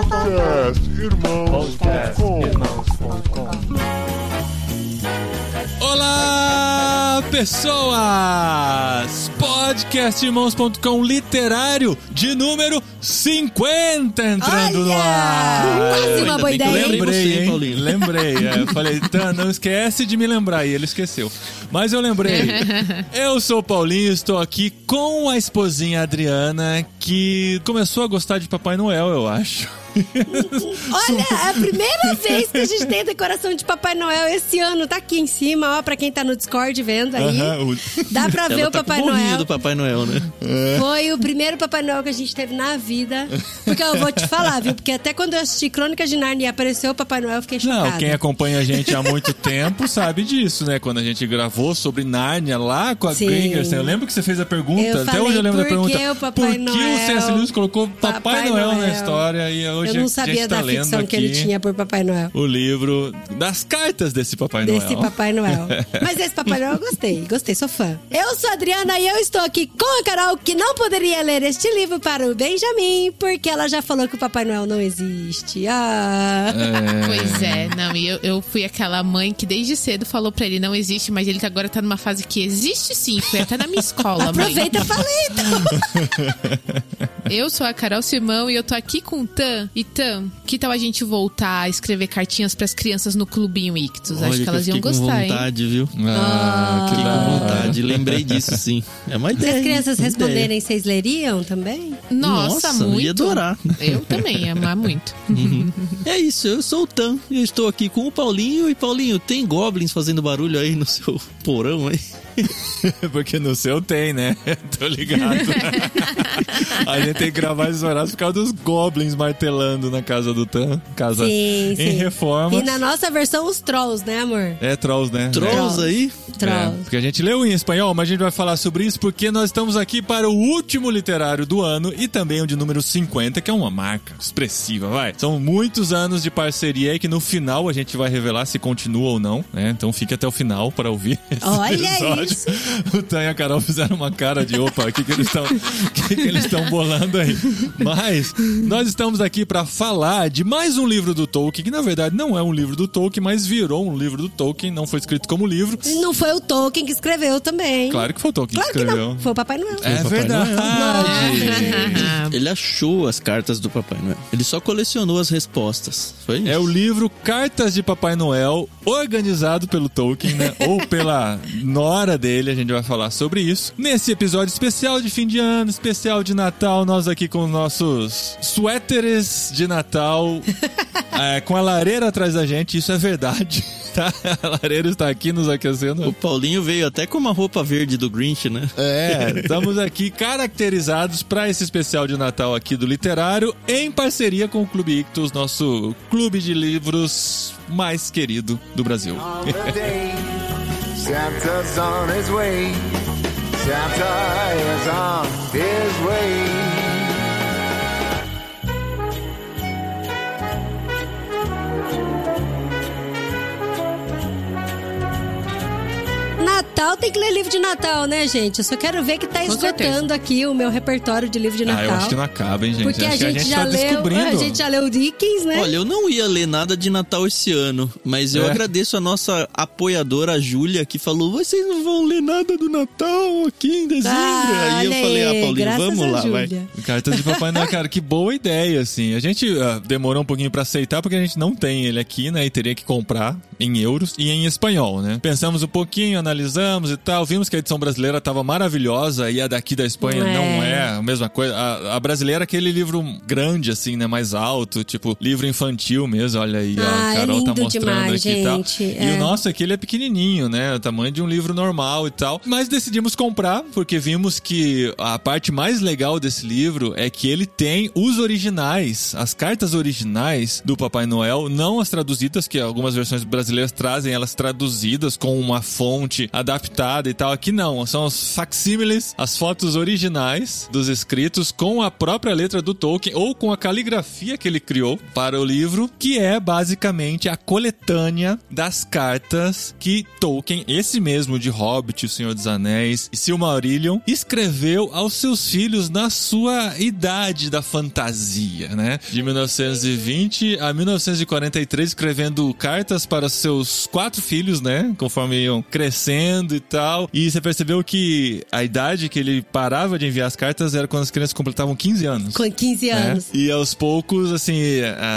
Podcast Irmãos.com Olá, pessoas! Podcastirmãos.com literário de número 50 entrando no Olha! ar. Quase uma boa ideia. lembrei hein? Paulinho. Lembrei. É, eu falei, Tan, não esquece de me lembrar. E ele esqueceu. Mas eu lembrei. Eu sou o Paulinho, estou aqui com a esposinha Adriana, que começou a gostar de Papai Noel, eu acho. Olha, é a primeira vez que a gente tem a decoração de Papai Noel esse ano. Tá aqui em cima, ó, pra quem tá no Discord vendo aí. Dá pra ver Ela o tá Papai Noel. do Papai Noel, né? Foi o primeiro Papai Noel que a gente teve na vida. Porque eu vou te falar, viu? Porque até quando eu assisti Crônicas de Narnia e apareceu o Papai Noel, eu fiquei chocada. Não, quem acompanha a gente há muito tempo sabe disso, né? Quando a gente gravou sobre Nárnia lá com a Sim. Gringerson, eu lembro que você fez a pergunta, Eu até falei, hoje eu lembro da pergunta. que o Papai por que Noel- o C.S. Lewis colocou Papai, Papai Noel, na Noel? história e hoje Eu não sabia tá da ficção que ele tinha por Papai Noel. o livro das cartas desse Papai Desse Noel. Papai Noel. Mas esse Papai Noel eu gostei, gostei, sou fã. Eu sou a Adriana e eu estou aqui com a Carol, que não poderia ler este livro para o Benjamin, porque ela já falou que o Papai Noel não existe. Ah. Pois é, não, e eu, eu fui aquela mãe que desde cedo falou pra ele não existe, mas ele agora tá numa fase que existe sim, foi até na minha escola, mãe. Aproveita e fala então. Eu sou a Carol Simão e eu tô aqui com o Tan. E Tan, que tal a gente voltar a escrever cartinhas pras crianças no Clubinho Ictus? Acho Olha que elas eu iam gostar, com hein? vontade, viu? Ah, que Fiquei da com vontade. Lembrei disso, sim. É uma Se ideia. as crianças responderem, vocês leriam também? Nossa, Nossa, muito. ia adorar. Eu também, ia amar muito. ideia. É isso, eu sou o Tan e eu estou aqui com o Paulinho. E Paulinho, tem goblins fazendo barulho aí no seu porão aí? Porque no seu tem, né? Tô ligado. a gente tem que gravar esses horários por causa dos goblins martelando na casa do Tan. Casa Sim, em sim. reforma. E na nossa versão, os trolls, né, amor? É trolls, né? Trolls aí? É, Trolls. porque a gente leu em espanhol, mas a gente vai falar sobre isso porque nós estamos aqui para o último literário do ano e também o de número 50, que é uma marca expressiva, vai. São muitos anos de parceria aí que no final a gente vai revelar se continua ou não, né? Então fique até o final para ouvir Olha episódio. Isso. O Tan e a Carol fizeram uma cara de opa, o que, que eles estão que, que eles estão bolando aí? Mas nós estamos aqui para falar de mais um livro do Tolkien, que na verdade não é um livro do Tolkien, mas virou um livro do Tolkien, não foi escrito como livro. Não foi o Tolkien que escreveu também. Claro que foi o Tolkien Claro que que escreveu. não. Foi o Papai Noel. É Papai verdade. Ele achou as cartas do Papai Noel. Ele só colecionou as respostas. Foi isso? É o livro Cartas de Papai Noel, organizado pelo Tolkien, né? Ou pela nora dele, a gente vai falar sobre isso. Nesse episódio especial de fim de ano, especial de Natal, nós aqui com os nossos suéteres de Natal, é, com a lareira atrás da gente, isso é verdade. Tá? A lareira está aqui nos aquecendo. O Paulinho veio até com uma roupa verde do Grinch, né? É, estamos aqui caracterizados para esse especial de Natal aqui do Literário, em parceria com o Clube Ictus, nosso clube de livros mais querido do Brasil. Santa's on his way. Santa is on his way. Natal tem que ler livro de Natal, né, gente? Eu só quero ver que tá esgotando aqui o meu repertório de livro de Natal. Ah, eu acho que não acaba, hein, gente? Porque acho a que gente, a gente já tá leu, descobrindo. a gente já leu Dickens, né? Olha, eu não ia ler nada de Natal esse ano, mas eu É. agradeço a nossa apoiadora, a Júlia, que falou: vocês não vão ler nada do Natal aqui em dezembro. Ah, aí eu falei: ah, Paulinho, vamos lá, vai. Júlia. Cartas de Papai Noel, cara, que boa ideia, assim. A gente ah, demorou um pouquinho pra aceitar porque a gente não tem ele aqui, né? E teria que comprar em euros e em espanhol, né? Pensamos um pouquinho, analisamos e tal, vimos que a edição brasileira tava maravilhosa e a daqui da Espanha É. não é a mesma coisa. A, a brasileira é aquele livro grande, assim, né? Mais alto, tipo livro infantil mesmo, olha aí, ó. Ah, A é Carol tá lindo mostrando demais, aqui e tal. gente, E é. o nosso aqui, ele é pequenininho, né? O tamanho de um livro normal e tal. Mas decidimos comprar porque vimos que a parte mais legal desse livro é que ele tem os originais, as cartas originais do Papai Noel, não as traduzidas, que algumas versões brasileiras trazem elas traduzidas com uma fonte adaptada e tal. Aqui não, são os facsímiles, as fotos originais dos escritos com a própria letra do Tolkien ou com a caligrafia que ele criou para o livro, que é basicamente a coletânea das cartas que Tolkien, esse mesmo de Hobbit, O Senhor dos Anéis e Silmarillion, escreveu aos seus filhos na sua idade da fantasia, né? De 1920 a 1943, escrevendo cartas para seus quatro filhos, né? Conforme iam crescendo e tal. E você percebeu que a idade que ele parava de enviar as cartas era quando as crianças completavam 15 anos. Com 15 né? anos. E aos poucos, assim,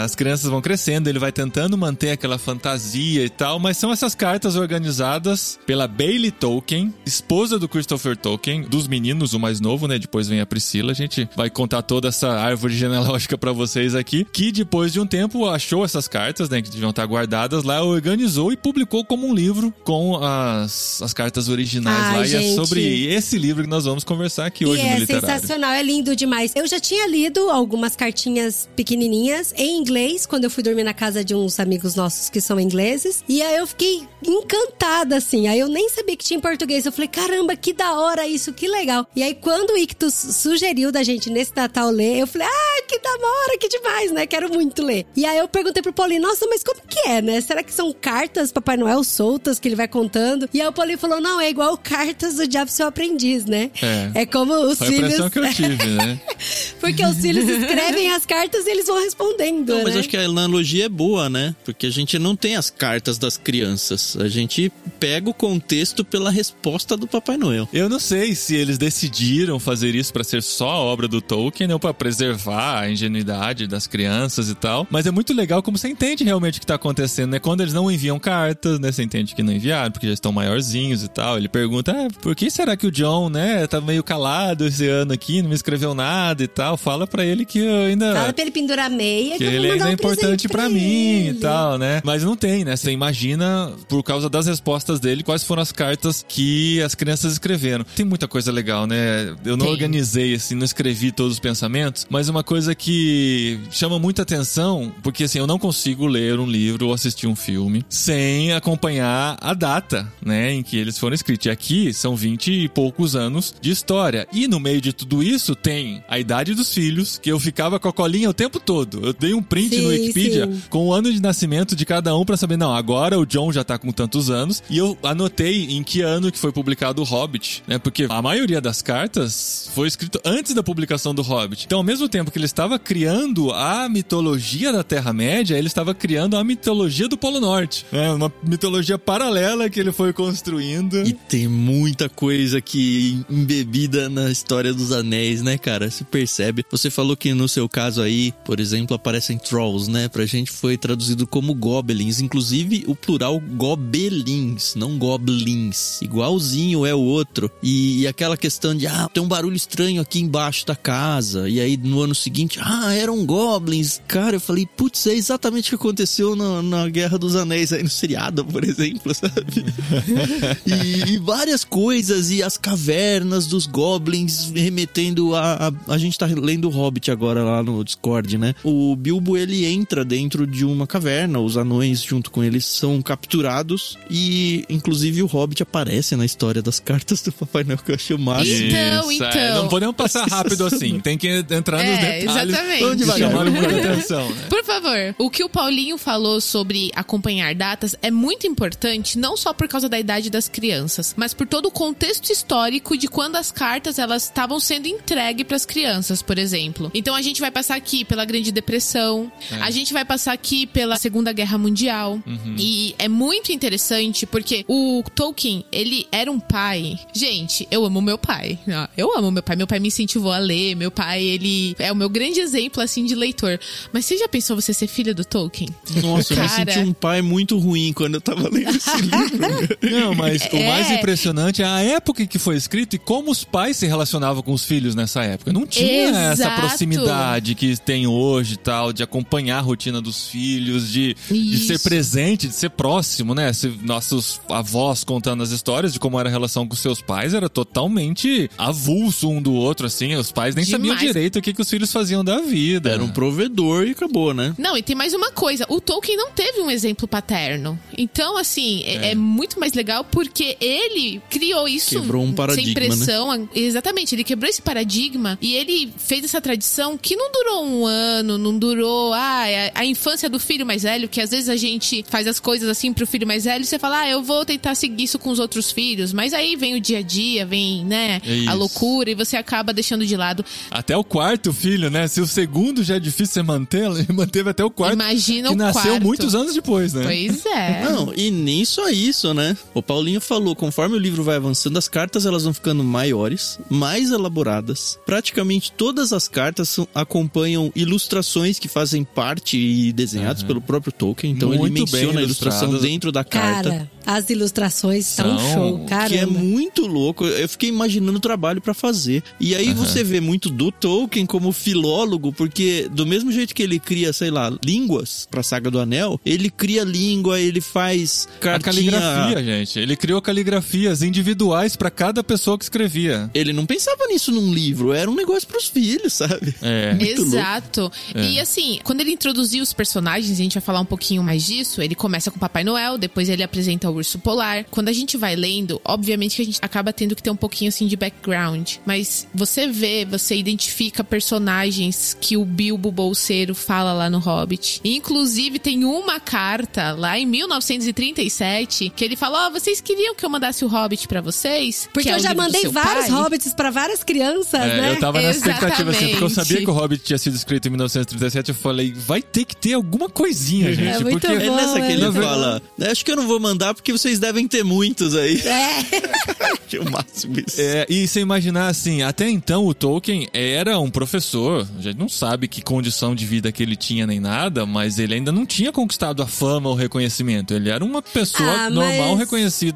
as crianças vão crescendo, ele vai tentando manter aquela fantasia e tal, mas são essas cartas organizadas pela Bailey Tolkien, esposa do Christopher Tolkien, dos meninos, o mais novo, né? Depois vem a Priscila, a gente vai contar toda essa árvore genealógica pra vocês aqui, que depois de um tempo achou essas cartas, né, que deviam estar guardadas lá, organizou e publicou como um livro com as, as cartas originais Ai, lá. E é gente. sobre esse livro que nós vamos conversar aqui hoje e no é Literário. sensacional, é lindo demais. Eu já tinha lido algumas cartinhas pequenininhas em inglês quando eu fui dormir na casa de uns amigos nossos que são ingleses. E aí eu fiquei encantada, assim. Aí eu nem sabia que tinha em português. Eu falei, caramba, que da hora isso, que legal. E aí quando o Ictus sugeriu da gente nesse Natal ler, eu falei, ah, que da hora, que demais, né? Quero muito ler. E aí eu perguntei pro Paulinho, nossa, mas como que é, né? Será que são cartas Papai Noel soltas que ele vai contando? E aí o Paulinho falou, não, é igual cartas do Diabo Seu Aprendiz, né? É. É como os Foi a filhos. impressão que eu tive, né? Porque os filhos escrevem as cartas e eles vão respondendo. Não, mas né? acho que a analogia é boa, né? Porque a gente não tem as cartas das crianças. A gente pega o contexto pela resposta do Papai Noel. Eu não sei se eles decidiram fazer isso pra ser só a obra do Tolkien ou pra preservar a ingenuidade das crianças e tal, mas é muito legal como você entende realmente o que tá acontecendo, né? Quando eles não enviam cartas, né? Você entende que não enviaram, porque já estão maiorzinhos e tal. Ele pergunta, ah, por que será que o John, né, tá meio calado esse ano aqui, não me escreveu nada e tal? Fala pra ele que eu ainda... Fala pra ele pendurar meia que que ele ainda é um presente importante pra mim e tal, né? Mas não tem, né? Você imagina, por causa das respostas dele, quais foram as cartas que as crianças escreveram. Tem muita coisa legal, né? Eu não Tem. organizei, assim, não escrevi todos os pensamentos, mas uma coisa que chama muita atenção, porque assim, eu não consigo ler um livro ou assistir um filme sem acompanhar a data, né, em que eles foram escritos. E aqui são 20 e poucos anos de história. E no meio de tudo isso tem a idade dos filhos, que eu ficava com a colinha o tempo todo. Eu dei um print no Sim, Wikipedia sim. com o ano de nascimento de cada um pra saber, não, agora o John já tá com tantos anos. E eu anotei em que ano que foi publicado o Hobbit, né? Porque a maioria das cartas foi escrito antes da publicação do Hobbit. Então, ao mesmo tempo que ele estava criando a mitologia da Terra-média, ele estava criando a mitologia do Polo Norte. É uma mitologia paralela que ele foi construindo. E tem muita coisa que embebida na história dos anéis, né, cara? Se percebe. Você falou que no seu caso aí, por exemplo, aparecem trolls, né? Pra gente foi traduzido como goblins, inclusive o plural gobelins, não goblins. Igualzinho é o outro. E, e aquela questão de, ah, tem um barulho estranho aqui embaixo da casa. E aí no ano seguinte, ah, eram goblins. Cara, eu falei, putz, é exatamente o que aconteceu na, na Guerra dos Anéis aí no seriado, por exemplo, sabe? e, e várias coisas, e as cavernas dos goblins remetendo a, a. A gente tá lendo o Hobbit agora lá no Discord, né? O Bilbo ele entra dentro de uma caverna, os anões junto com eles são capturados, e inclusive o Hobbit aparece na história das cartas do Papai Noel, que eu achei o máximo. Então, Isso, é, então. Não podemos passar rápido assim. Tem que entrar nos É, detalhes. exatamente. Vamos devagar, muita atenção, né? Por favor, o que o Paulinho falou sobre acompanhar datas é muito importante, não só por causa da idade das crianças, mas por todo o contexto histórico de quando as cartas elas estavam sendo entregues para as crianças, por exemplo. Então a gente vai passar aqui pela Grande Depressão, a gente vai passar aqui pela Segunda Guerra Mundial. E é muito interessante porque o Tolkien, ele era um pai. Gente, eu amo meu pai. Eu amo meu pai. Meu pai me incentivou a ler. Meu pai, ele é o meu grande exemplo assim de leitor. Mas você já pensou você ser filha do Tolkien? Nossa, eu me Cara. senti um pai muito ruim quando eu tava lendo esse livro. Não, mas o É. mais impressionante é a época em que foi escrito e como os pais se relacionavam com os filhos nessa época. Não tinha essa Exato. proximidade que tem hoje e tal, de acompanhar a rotina dos filhos, de, de ser presente, de ser próximo, né? Se nossos avós contando as histórias de como era a relação com seus pais, era totalmente avulso um do outro, assim. Os pais nem sabiam Demais. direito o que, que os filhos faziam da vida. Era um provedor e acabou, né? Não, e tem mais uma coisa. O Tolkien não teve um exemplo paterno. Então, assim, é, é muito mais legal porque Porque ele criou isso. Quebrou um paradigma, né? Sem pressão. Exatamente, ele quebrou esse paradigma e ele fez essa tradição que não durou um ano, não durou ah, a, a infância do filho mais velho, que às vezes a gente faz as coisas assim pro filho mais velho e você fala, ah, eu vou tentar seguir isso com os outros filhos. Mas aí vem o dia a dia, vem, né, É a loucura e você acaba deixando de lado. Até o quarto filho, né? Se o segundo já é difícil você manter, ele manteve até o quarto. Imagina que o nasceu quarto. muitos anos depois, né? Pois é. Não, e nem só isso, né? O Paulinho falou, conforme o livro vai avançando, as cartas elas vão ficando maiores, mais elaboradas. Praticamente todas as cartas são- acompanham ilustrações que fazem parte e desenhadas pelo próprio Tolkien. Então ele Muito menciona bem a ilustração dentro da carta. Cara, as ilustrações São- show, Que é muito louco. Eu fiquei imaginando o trabalho pra fazer. E aí você vê muito do Tolkien como filólogo, porque do mesmo jeito que ele cria, sei lá, línguas pra Saga do Anel, ele cria língua, ele faz A cartinha... caligrafia, gente. Ele criou caligrafias individuais pra cada pessoa que escrevia. Ele não pensava nisso num livro, era um negócio pros filhos, sabe? É. Muito. Exato. E assim, quando ele introduziu os personagens, a gente vai falar um pouquinho mais disso. Ele começa com o Papai Noel, depois ele apresenta o Urso Polar. Quando a gente vai lendo, obviamente que a gente acaba tendo que ter um pouquinho assim de background. Mas você vê, você identifica personagens que o Bilbo Bolseiro fala lá no Hobbit. Inclusive, tem uma carta lá em 1937 que ele fala: Ó, vocês queriam que eu mandasse o Hobbit pra vocês? Porque Que é eu já mandei vários pai?" hobbits pra várias crianças, É, né? eu tava nessa expectativa assim, porque eu sabia que o Hobbit tinha sido escrito em 1937, eu falei, vai ter que ter alguma coisinha, gente. É muito porque É bom, nessa que é ele fala, acho que eu não vou mandar porque vocês devem ter muitos aí. É. Que o máximo isso. É, e você imaginar assim, até então o Tolkien era um professor, a gente não sabe que condição de vida que ele tinha nem nada, mas ele ainda não tinha conquistado a fama ou o reconhecimento. Ele era uma pessoa Ah, mas- normal,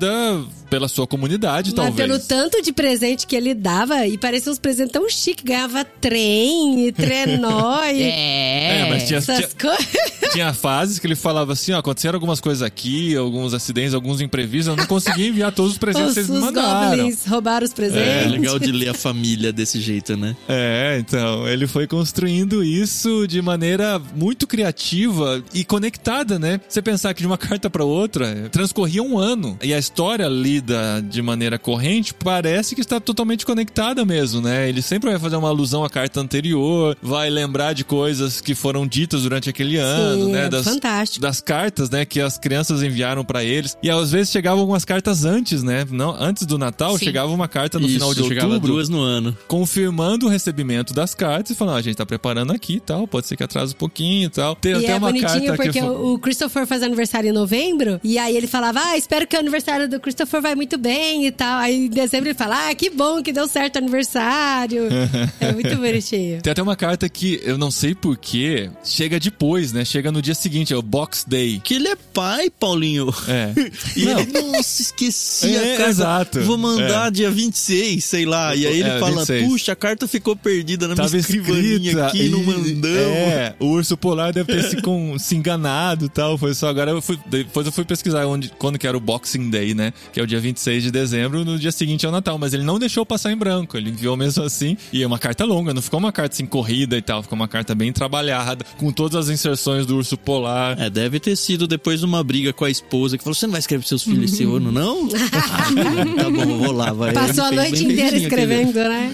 reconhecida pela sua comunidade, Mas talvez. pelo tanto de presente que ele dava, e parecia uns presentes tão chiques, ganhava trem, e trenó, e É. É, mas tinha, essas tinha, coisas. tinha fases que ele falava assim, ó, aconteceram algumas coisas aqui, alguns acidentes, alguns imprevistos, eu não consegui enviar todos os presentes Os, que vocês me os mandaram. goblins roubaram os É presentes. legal de ler a família desse jeito, né? É, então, ele foi construindo isso de maneira muito criativa e conectada, né? Você pensar que de uma carta pra outra transcorria um ano e a história lida de maneira corrente parece que está totalmente conectada mesmo, né? Ele sempre vai fazer uma alusão à carta anterior, vai lembrar de coisas que foram ditas durante aquele ano, Sim, né? é Das, fantástico. das cartas, né, que as crianças enviaram pra eles. E às vezes chegavam algumas cartas antes, né? Não, antes do Natal Sim. chegava uma carta no final de outubro duas no ano. confirmando o recebimento das cartas e falando, ah, a gente tá preparando aqui e tal, pode ser que atrase um pouquinho e tal. Tem E até é uma bonitinho carta porque que o Christopher faz aniversário em novembro, e aí ele falava, ah, espero que o aniversário do Christopher vai muito bem e tal. Aí em dezembro ele fala, ah, que bom que deu certo o aniversário. é muito bonitinho. Tem até uma carta que eu não sei porquê, chega depois, né? Chega no dia seguinte, é o Box Day. Que ele é pai, Paulinho. É. E Não. ele, nossa, esqueci É, a carta. exato. Vou mandar dia 26, sei lá. E aí ele É, fala, 26. puxa, a carta ficou perdida na minha Tava escrivaninha escrita aqui, não e- mandamos. É, o urso polar deve ter se, com- se enganado e tal. Foi só agora eu fui. Depois eu fui pesquisar onde, quando que era o Boxing Day, né? Que é o dia 26 de dezembro, no dia seguinte é o Natal. Mas ele não deixou passar em branco. Ele enviou mesmo assim. E é uma carta longa, não ficou uma carta assim corrida e tal. Ficou uma carta bem trabalhada, com todas as inserções do urso polar. É, deve ter sido depois de uma briga com a esposa que falou: Você não vai escrever pros seus filhos esse ano, não? Ah, tá bom, vou lá, vai. Passou a noite inteira escrevendo, né?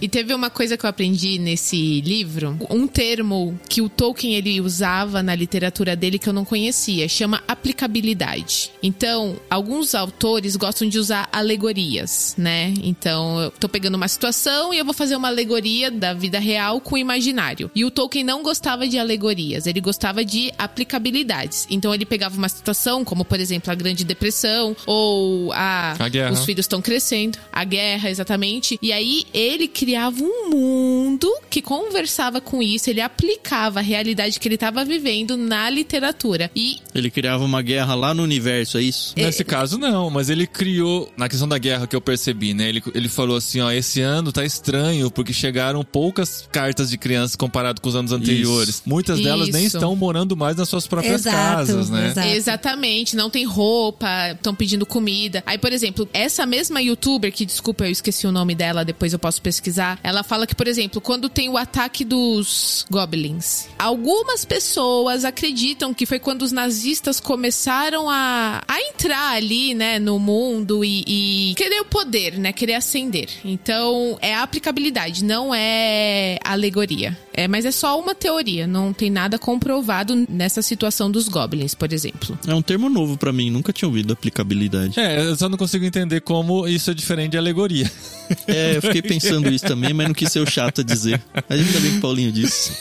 E teve uma coisa que eu aprendi nesse livro, um termo que o Tolkien ele usava na literatura dele que eu não conhecia, chama aplicabilidade. Então, alguns autores gostam de usar alegorias, né? Então, eu tô pegando uma situação e eu vou fazer uma alegoria da vida real com o imaginário. E o Tolkien não gostava de alegorias, ele gostava de aplicabilidades. Então, ele pegava uma situação, como por exemplo a Grande Depressão ou a, A guerra. os filhos estão crescendo, a guerra, exatamente. E aí ele criava um mundo que conversava com isso, ele aplicava a realidade que ele estava vivendo na literatura. E Ele criava uma guerra lá no universo, é isso? Nesse caso, não, mas ele criou, na questão da guerra que eu percebi, né? Ele, ele falou assim: ó, esse ano tá estranho, porque chegaram poucas cartas de crianças comparado com os anos anteriores. Muitas delas nem Isso. estão morando mais nas suas próprias Exato, casas, né? exato. Exatamente, não tem roupa, estão pedindo comida. Aí, por exemplo, essa mesma youtuber, que desculpa, eu esqueci o nome dela, depois eu posso pesquisar. Ela fala que, por exemplo, quando tem o ataque dos goblins, algumas pessoas acreditam que foi quando os nazistas começaram a, a entrar ali, né, no mundo e, e querer o poder, né, querer ascender. Então, é a aplicabilidade, não é alegoria. É, mas é só uma teoria, não tem nada comprovado nessa situação dos goblins, por exemplo. É um termo novo pra mim, nunca tinha ouvido aplicabilidade. É, eu só não consigo entender como isso é diferente de alegoria. É, eu fiquei pensando isso também, mas não quis ser o chato a dizer. Mas ainda bem que o Paulinho disse.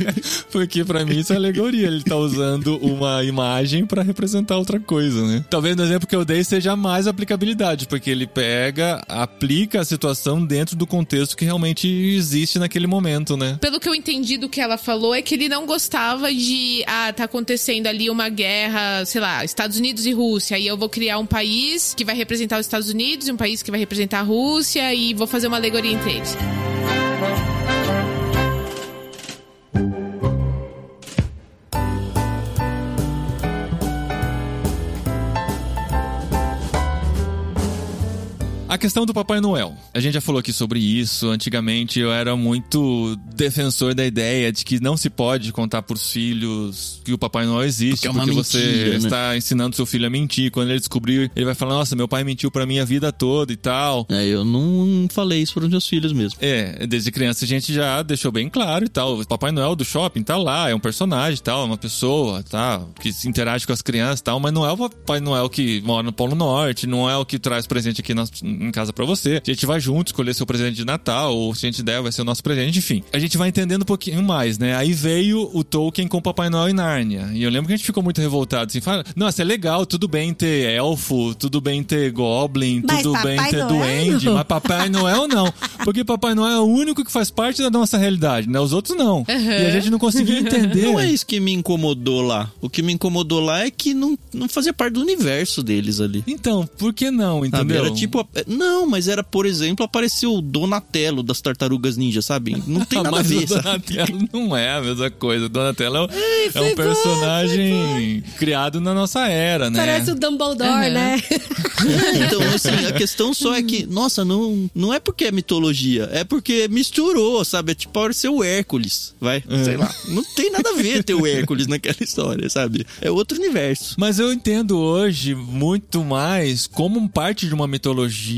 Porque pra mim isso é alegoria. Ele tá usando uma imagem pra representar outra coisa, né? Talvez no exemplo que eu dei seja mais aplicabilidade, porque ele pega, aplica a situação dentro do contexto que realmente existe naquele momento, né? Pelo que eu entendi do que ela falou, é que ele não gostava de. Ah, tá acontecendo ali uma guerra, sei lá, Estados Unidos e Rússia. E eu vou criar um país que vai representar os Estados Unidos e um país que vai representar a Rússia e vou fazer uma alegoria entre eles. A questão do Papai Noel. A gente já falou aqui sobre isso. Antigamente eu era muito defensor da ideia de que não se pode contar pros filhos que o Papai Noel existe, Porque é porque, uma você mentira, né? está ensinando seu filho a mentir. Quando ele descobrir, ele vai falar: Nossa, meu pai mentiu pra mim a vida toda e tal. É, eu não falei isso pros meus filhos mesmo. É, desde criança a gente já deixou bem claro e tal. O Papai Noel do shopping tá lá, é um personagem e tal, é uma pessoa, tá? Que interage com as crianças e tal, mas não é o Papai Noel que mora no Polo Norte, não é o que traz presente aqui na- em casa pra você. A gente vai junto escolher seu presente de Natal, ou se a gente der, vai ser o nosso presente, enfim. A gente vai entendendo um pouquinho mais, né? Aí veio o Tolkien com o Papai Noel e Nárnia. E eu lembro que a gente ficou muito revoltado, assim, fala, nossa, é legal, tudo bem ter elfo, tudo bem ter goblin, Mas tudo bem Papai ter Noel duende, mas Papai Noel não. Porque Papai Noel é o único que faz parte da nossa realidade, né? Os outros não. E a gente não conseguia entender. Não é isso que me incomodou lá. O que me incomodou lá é que não, não fazia parte do universo deles ali. Então, por que não, Sabe? entendeu? Era tipo. Não, mas era, por exemplo, apareceu o Donatello das Tartarugas Ninja, sabe? Não tem nada a Mas ver, o sabe? Donatello não é a mesma coisa. O Donatello é, um- é um bom, personagem criado na nossa era, né? Parece o Dumbledore, né? Então, assim, a questão só é que, nossa, não, não é porque é mitologia, é porque misturou, sabe? É tipo parecer o Hércules, vai, É. sei lá. Não tem nada a ver ter o Hércules naquela história, sabe? É outro universo. Mas eu entendo hoje muito mais como parte de uma mitologia,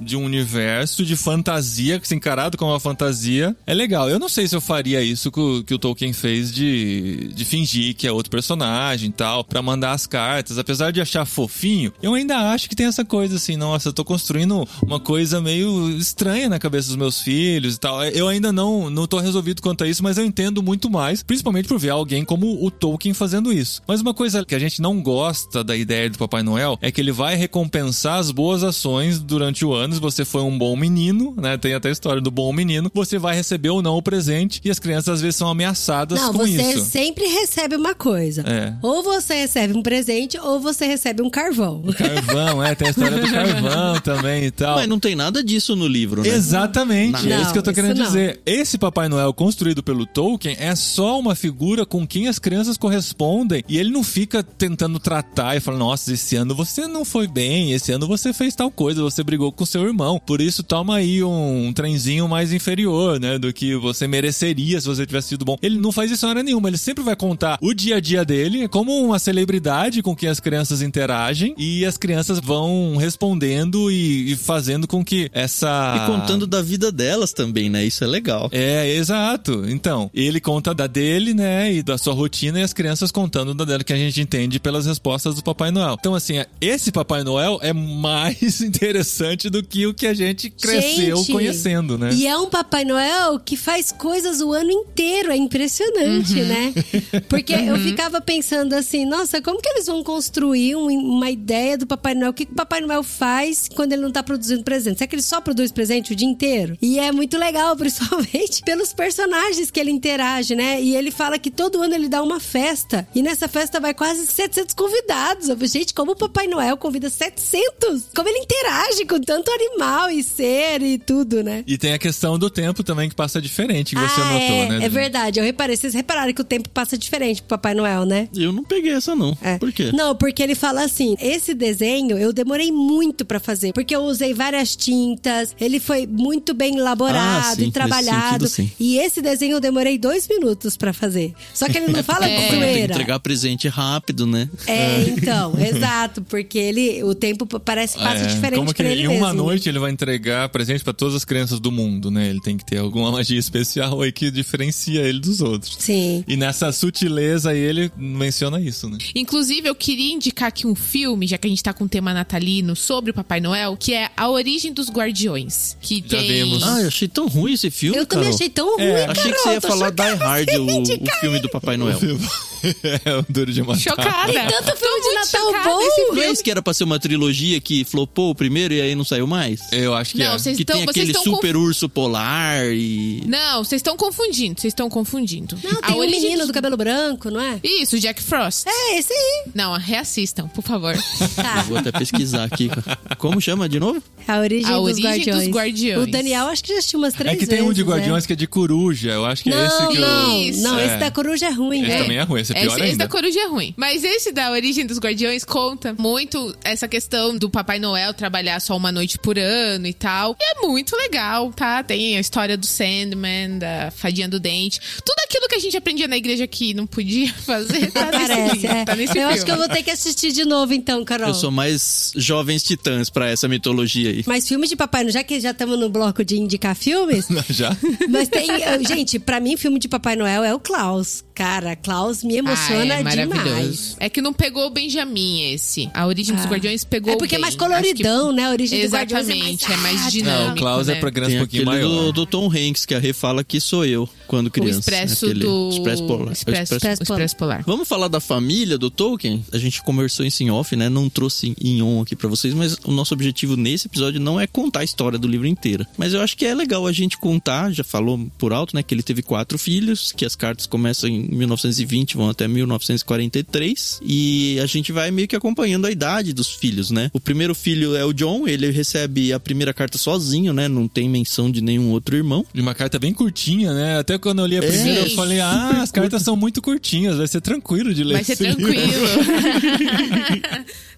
de um universo de fantasia, que se encarado como uma fantasia, é legal. Eu não sei se eu faria isso que o, que o Tolkien fez de, de fingir que é outro personagem e tal, pra mandar as cartas. Apesar de achar fofinho, eu ainda acho que tem essa coisa assim, nossa, eu tô construindo uma coisa meio estranha na cabeça dos meus filhos e tal. Eu ainda não, não tô resolvido quanto a isso, mas eu entendo muito mais, principalmente por ver alguém como o Tolkien fazendo isso. Mas uma coisa que a gente não gosta da ideia do Papai Noel é que ele vai recompensar as boas ações durante o ano. Se você foi um bom menino, né? Tem até a história do bom menino, você vai receber ou não o presente e as crianças às vezes são ameaçadas Não, com você isso. sempre recebe uma coisa. É. Ou você recebe um presente, ou você recebe um carvão. Carvão, é, tem a história do carvão também e tal. Mas não tem nada disso no livro, né? Exatamente, é Não, isso que eu tô querendo não. dizer. Esse Papai Noel construído pelo Tolkien é só uma figura com quem as crianças correspondem e ele não fica tentando tratar e falar: Nossa, esse ano você não foi bem, esse ano você fez tal coisa, você brigou com seu irmão, por isso toma aí um, trenzinho mais inferior, né, do que você mereceria se você tivesse sido bom. Ele não faz isso em hora nenhuma, ele sempre vai contar o dia a dia dele, é como uma celebridade com quem as crianças interagem e as crianças vão respondendo e, e fazendo com que essa. E contando da vida delas também, né? Isso é legal. É, exato. Então, ele conta da dele, né, e da sua rotina, e as crianças contando da dela, que a gente entende pelas respostas do Papai Noel. Então, assim, esse Papai Noel é mais interessante do que o que a gente cresceu Gente, conhecendo, né? E é um Papai Noel que faz coisas o ano inteiro. É impressionante, né? Porque eu ficava pensando assim, nossa, como que eles vão construir um- uma ideia do Papai Noel? O que que o Papai Noel faz quando ele não tá produzindo presente? Será que ele só produz presente o dia inteiro? E é muito legal, principalmente pelos personagens que ele interage, né? E ele fala que todo ano ele dá uma festa. E nessa festa vai quase 700 convidados. Eu Gente, como o Papai Noel convida 700? Como ele interage com tanto animal e ser e tudo, né? E tem a questão do tempo também que passa diferente, que você ah, notou, é, né? é verdade. Eu reparei. Vocês repararam que o tempo passa diferente pro Papai Noel, né? Eu não peguei essa, não. É. Por quê? Não, porque ele fala assim: esse desenho eu demorei muito pra fazer, porque eu usei várias tintas, ele foi muito bem elaborado Ah, sim, e trabalhado. sentido, sim. E esse desenho eu demorei dois minutos pra fazer. Só que ele não fala É. de Tem que zoeira. entregar presente rápido, né? É, então, exato, porque ele, o tempo parece que passa É, diferente Como que pra ele em uma noite ele vai entregar presente pra todas as crianças do mundo, né? Ele tem que ter alguma magia especial aí que diferencia ele dos outros. Sim. E nessa sutileza aí ele menciona isso, né? Inclusive, eu queria indicar aqui um filme, já que a gente tá com o tema natalino, sobre o Papai Noel, que é A Origem dos Guardiões. Que Já tem. vimos. Ah, eu achei tão ruim esse filme, Eu também Carol. achei tão ruim, É, Carol. Achei que você ia falar Die Hard, o, o filme do Papai Noel. é o duro de matar. Chocada. Tem tanto filme de Natal bom. Não é esse que era pra ser uma trilogia que flopou o primeiro e aí não saiu mais? Eu acho que Não, é. vocês Que estão. tem aquele super urso polar e... Não, vocês estão confundindo, vocês estão confundindo. Não, A tem um origem menino dos- do cabelo branco, não é? Isso, Jack Frost. É, esse aí. Não, reassistam, por favor. Tá. Vou até pesquisar aqui. Como chama de novo? A origem, A dos, origem dos guardiões. Guardiões. O Daniel acho que já assistiu umas três É que vezes. tem um de né? Guardiões que é de coruja. Eu acho que é esse Não, que não, Isso. não, É. esse da coruja é ruim, Esse né? também é ruim, esse é pior esse, esse ainda. da Coruja é ruim. Mas esse da Origem dos Guardiões conta muito essa questão do Papai Noel trabalhar só uma noite por ano e tal. E é muito legal, tá? Tem a história do Sandman, da Fadinha do Dente. Tudo aquilo que a gente aprendia na igreja que não podia fazer, tá nesse, Parece, é. tá nesse Eu filme. acho que eu vou ter que assistir de novo então, Carol. Eu sou mais jovens titãs pra essa mitologia aí. Mas filmes de Papai Noel, já que já estamos no bloco de indicar filmes, Já? mas tem. eh, Gente, pra mim, filme de Papai Noel é o Klaus. Cara, Klaus me emociona ah, é demais. maravilhoso. É que não pegou o Benjamin esse. A Origem dos Ah. Guardiões pegou É porque é bem. mais coloridão, que- né? A Origem dos Guardiões é Exatamente, mais- é mais Ah, dinâmico. Não, o Klaus é né? pra criança um pouquinho maior. do, do Tom Hanks, que a Rê fala que sou eu quando criança. O expresso Aquele do. Expresso Polar. Expresso, Expresso expresso Polar. Vamos falar da família do Tolkien? A gente conversou isso em off, né? Não trouxe em on aqui pra vocês, mas o nosso objetivo nesse episódio não é contar a história do livro inteira. Mas eu acho que é legal a gente contar, já falou por alto, né? Que ele teve quatro filhos, que as cartas começam em 1920, vão até 1943. E a gente vai meio que acompanhando a idade dos filhos, né? O primeiro filho é o John, ele recebe a primeira carta sozinho, né? Não tem menção de nenhum outro irmão. De uma carta bem curtinha, né? Até quando eu li a primeira, eu Sim. falei, ah, as cartas são muito curtinhas, vai ser tranquilo de ler. Vai ser esse livro." tranquilo.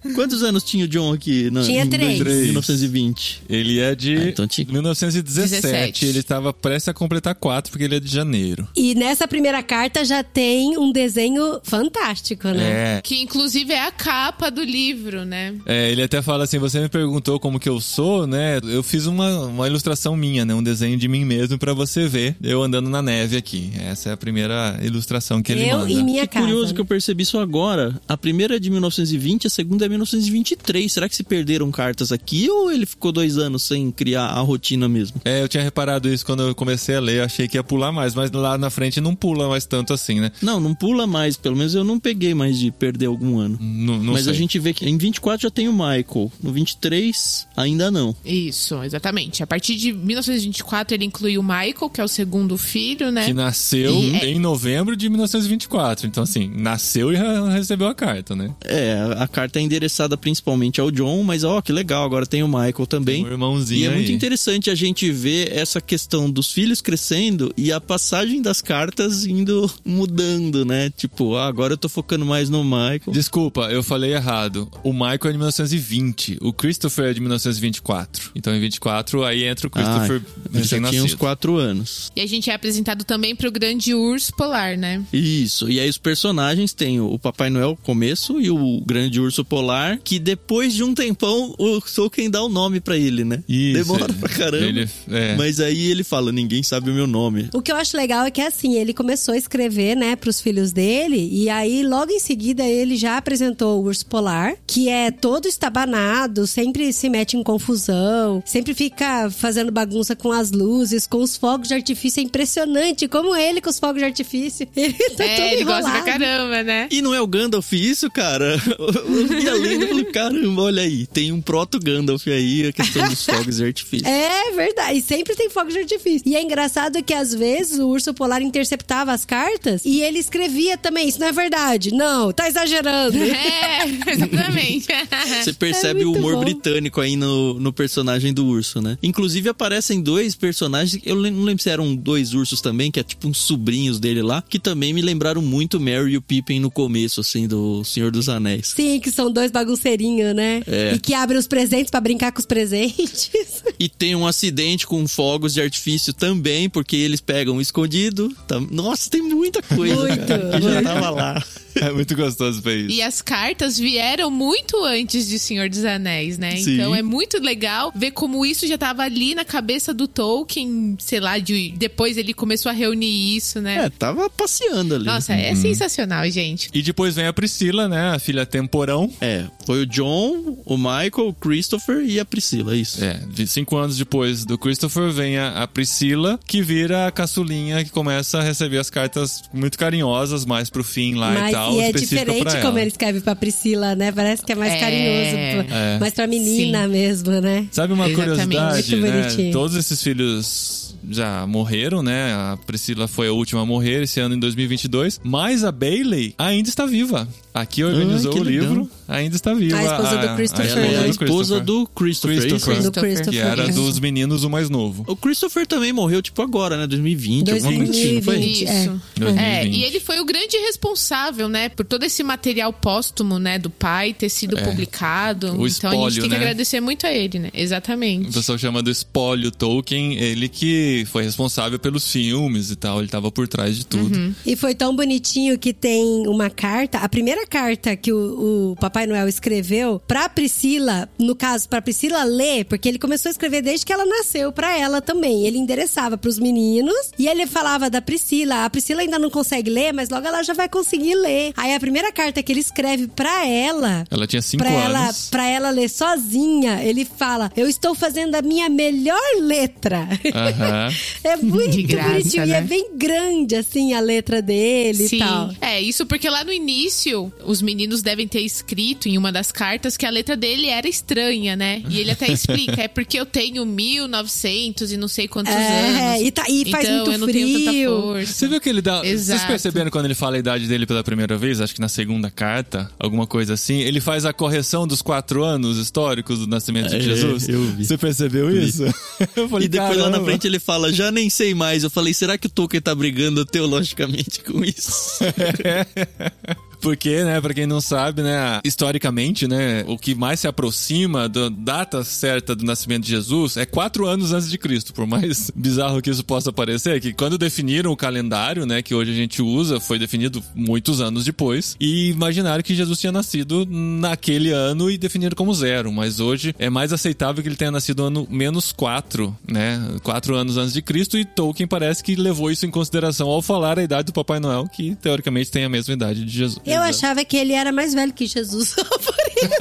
Quantos anos tinha o John aqui? Na, Tinha em três. 1920. Ele é de Ah, então tinha- 1917. 17. Ele estava prestes a completar quatro, porque ele é de janeiro. E nessa primeira carta já tem um desenho fantástico, né? É. que inclusive é a capa do livro, né? É, ele até fala assim: você me perguntou como que eu sou, né? Eu fiz uma, uma ilustração minha, né? Um desenho de mim mesmo pra você ver eu andando na neve aqui. Essa é a primeira ilustração que ele Eu manda. e minha Que casa. curioso né? que eu percebi isso agora. A primeira é de 1920, a segunda é 1923. Será que se perderam cartas aqui ou ele ficou dois anos sem criar a rotina mesmo? É, eu tinha reparado isso quando eu comecei a ler, eu achei que ia pular mais, mas lá na frente não pula mais tanto assim, né? Não, não pula mais. Pelo menos eu não peguei mais de perder algum ano. Não, não Mas sei. a gente vê que em 24 já tem o Michael. No 23, ainda não. Isso, exatamente. A partir de 1924 ele inclui o Michael, que é o segundo filho, né? Que nasceu E- em novembro de 1924. Então, assim, nasceu e re- recebeu a carta, né? É, a carta é endereçada principalmente ao John, mas ó, que legal, agora tem o Michael também. Um irmãozinho E é aí. muito interessante a gente ver essa questão dos filhos crescendo e a passagem das cartas indo mudando, né? Tipo, ah, agora eu tô focando mais no Michael. Desculpa, eu falei errado. O Michael é de 1920, o Christopher é de 1924. Então, em 24, aí entra o Christopher Ah, já tinha uns recém-nascido. quatro anos. E a gente é apresentado também pro grande urso polar, né? Isso. E aí os personagens têm o Papai Noel começo e o Grande Urso Polar, que depois de um tempão o Tolkien dá o nome pra ele, né? Isso, Demora ele- pra caramba. ele- é. Mas aí ele fala, ninguém sabe o meu nome. O que eu acho legal é que assim, ele começou a escrever, né, pros filhos dele, e aí logo em seguida ele já apresentou o urso polar, que é todo estabanado, sempre se mete em confusão, sempre fica fazendo bagunça com as luzes, com os fogos de artifício. É impressionante como ele com os fogos de artifício. Ele tá todo é, ele gosta pra enrolado. caramba, né? E não é o Gandalf isso, cara? Eu vi a lenda e falei, caramba, olha aí, tem um proto-Gandalf aí, a questão dos fogos de artifício. É verdade, e sempre tem fogos de artifício. E é engraçado que às vezes o urso polar interceptava as cartas e ele escrevia sabia também, isso não é verdade. Não, tá exagerando. É, exatamente. Você percebe É o humor bom. britânico aí no, no personagem do urso, né? Inclusive aparecem dois personagens, eu não lembro se eram dois ursos também, que é tipo uns sobrinhos dele lá, que também me lembraram muito Mary e o Pippin no começo, assim, do Senhor dos Anéis. Sim, que são dois bagunceirinhos, né? É. E que abrem os presentes pra brincar com os presentes. E tem um acidente com fogos de artifício também, porque eles pegam escondido. Tá- Nossa, tem muita coisa, Muito, cara, que já muito. tava lá. É muito gostoso ver isso. E as cartas vieram muito antes de Senhor dos Anéis, né? Sim. Então é muito legal ver como isso já tava ali na cabeça do Tolkien, sei lá, de, depois ele começou a reunir isso, né? É, tava passeando ali. Nossa, é sensacional, gente. E depois vem a Priscila, né? A filha temporão. É, foi o John, o Michael, o Christopher e a Priscila, isso. É, de cinco anos depois do Christopher vem a, a Priscila, que vira a caçulinha que começa a receber as cartas muito carinhosas, mais pro fim lá Mas e tal, e é pra diferente ela. como ele escreve pra Priscila, né? Parece que é mais É. carinhoso. pô. É. Mais pra menina mesmo, né? Sabe uma Exatamente. curiosidade, Muito né? Todos esses filhos já morreram, né? A Priscila foi a última a morrer esse ano em 2022, mas a Bailey ainda está viva. Aqui organizou que o legal. livro, ainda está viva. A esposa do Christopher, Ela é a né? esposa do Christopher, é isso? Christopher. Do Christopher. Que era Isso. dos meninos o mais novo. O Christopher também morreu, tipo, agora, né? 2020, alguma coisa assim, não foi? 2020. é. Isso. 2020. É, e ele foi o grande responsável, né, por todo esse material póstumo, né, do pai ter sido É. publicado. O então a gente espólio, tem que né? agradecer muito a ele, né? O Exatamente. pessoal chama do espólio Tolkien, ele que foi responsável pelos filmes e tal, ele tava por trás de tudo. Uhum. E foi tão bonitinho que tem uma carta, a primeira carta que o, o Papai Noel escreveu pra Priscila, no caso, pra Priscila ler, porque ele começou a escrever desde que ela nasceu pra ela também. Ele endereçava pros meninos e ele falava da Priscila. A Priscila ainda não consegue ler, mas logo ela já vai conseguir ler. Aí a primeira carta que ele escreve pra ela, Ela tinha cinco pra ela, anos. pra ela ler sozinha, ele fala: Eu estou fazendo a minha melhor letra. Aham. É muito De graça, bonitinho. E é né? bem grande, assim, a letra dele Sim. e tal. É, isso porque lá no início, os meninos devem ter escrito em uma das cartas que a letra dele era estranha, né? E ele até explica, é porque eu tenho 1900 e não sei quantos É, anos. e tá- e faz então muito eu não tenho tanta frio. força. Você viu que ele dá. Vocês Exato. perceberam quando ele fala a idade dele pela primeira vez? Acho que na segunda carta, alguma coisa assim. Ele faz a correção dos quatro anos históricos do nascimento É, de Jesus. eu vi. Você percebeu isso? Eu falei, E depois lá na "Caramba." frente ele fala, já nem sei mais. Eu falei, será que o Tolkien tá brigando teologicamente com isso? Porque, né, pra quem não sabe, né, historicamente, né, o que mais se aproxima da data certa do nascimento de Jesus é quatro anos antes de Cristo, por mais bizarro que isso possa parecer, que quando definiram o calendário, né, que hoje a gente usa, foi definido muitos anos depois, e imaginaram que Jesus tinha nascido naquele ano e definiram como zero, mas hoje é mais aceitável que ele tenha nascido ano menos quatro, né, quatro anos antes de Cristo, e Tolkien parece que levou isso em consideração ao falar a idade do Papai Noel, que teoricamente tem a mesma idade de Jesus. Eu achava que ele era mais velho que Jesus. Só por isso.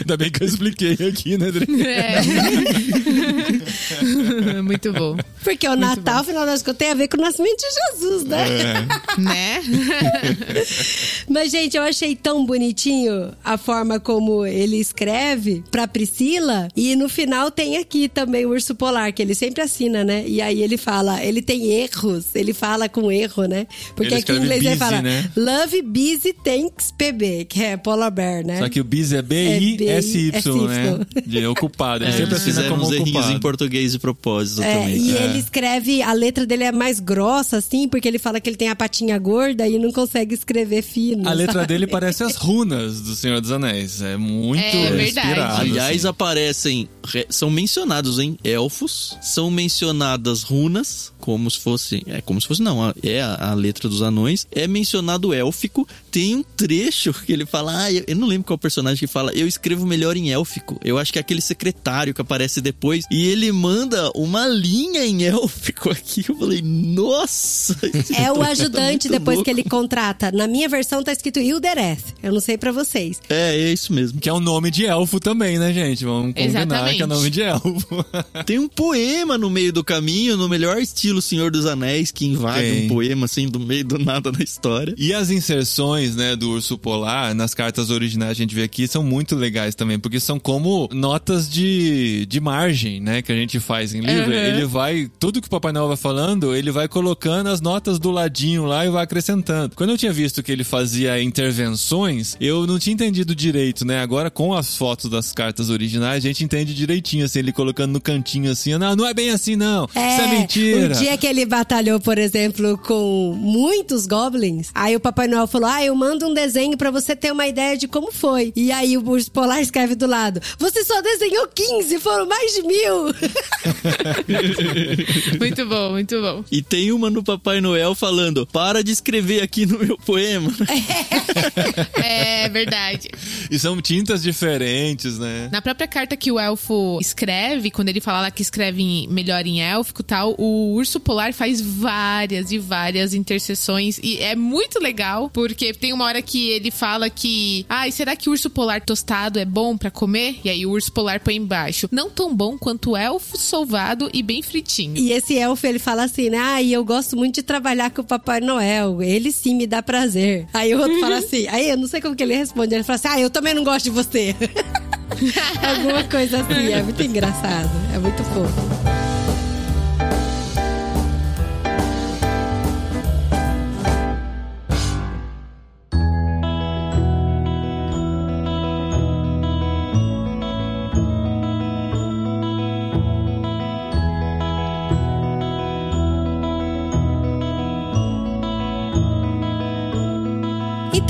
Ainda bem que eu expliquei aqui, né, Adri? É. Muito bom. Porque o Natal, afinal das contas, tem a ver com o nascimento de Jesus, né? É. né? Mas, gente, eu achei tão bonitinho a forma como ele escreve pra Priscila. E no final tem aqui também o urso polar, que ele sempre assina, né? E aí ele fala, ele tem erros, ele fala com erro, né? Porque Ele aqui em inglês ele busy, fala né? Love Busy Thanks PB, que é Polar Bear, né? Só que o bis é B-I-S-Y, né? De ocupado. Ele É, sempre assina como ocupado. em português de propósito É, também. e É. ele escreve, a letra dele é mais grossa, assim, porque ele fala que ele tem a patinha gorda e não consegue escrever fino. A letra sabe? dele parece as runas do Senhor dos Anéis. É muito É verdade. inspirado. Aliás, assim. aparecem. re- São mencionados em elfos, são mencionadas runas, como se fosse. É como se fosse, não, é a, a letra dos anões. É mencionado élfico. Tem um trecho que ele fala. Ah, eu, eu não lembro qual personagem que fala. Eu escrevo melhor em élfico. Eu acho que é aquele secretário que aparece depois. E ele manda uma linha em élfico aqui. Eu falei, nossa! É o tá ajudante muito depois louco. que ele contrata. Na minha versão tá escrito Hildereth. Eu não sei pra vocês. É, é isso mesmo. Que é um nome de elfo também, né, gente? Vamos combinar Exatamente. que é nome de elfo. Tem um poema no meio do caminho, no melhor estilo Senhor dos Anéis, que invade Tem. um poema assim do meio do nada na história. E as inserções, né, do urso polar nas cartas originais que a gente vê aqui são muito legais também, porque são como notas de, de margem, né, que a gente faz em livro, Uhum. ele vai. Tudo que o Papai Noel vai falando, ele vai colocando as notas do ladinho lá e vai acrescentando. Quando eu tinha visto que ele fazia intervenções, eu não tinha entendido direito, né? Agora, com as fotos das cartas originais, a gente entende direitinho, assim, ele colocando no cantinho assim, não, não é bem assim, não. Isso é mentira. O dia que ele batalhou, por exemplo, com muitos goblins, aí o Papai Noel falou: Ah, eu mando um desenho pra você ter uma ideia de como foi. E aí o Urso Polar escreve do lado: Você só desenhou 15, foram mais de mil. Muito bom, muito bom. E tem uma no Papai Noel falando: para de escrever aqui no meu poema. É verdade. E são tintas diferentes, né? Na própria carta que o elfo escreve, quando ele fala lá que escreve em- melhor em élfico e tal, o urso polar faz várias e várias interseções. E é muito legal, porque tem uma hora que ele fala que. Ai, será que o urso polar tostado é bom pra comer? E aí o urso polar põe embaixo. Não tão bom quanto o elfo solvado e bem fritinho. E esse elfo, ele fala assim, né? Ah, e eu gosto muito de trabalhar com o Papai Noel. Ele sim me dá prazer. Aí o outro fala assim, aí eu não sei como que ele responde. Ele fala assim, ah, eu também não gosto de você. Alguma coisa assim. É muito engraçado. É muito fofo.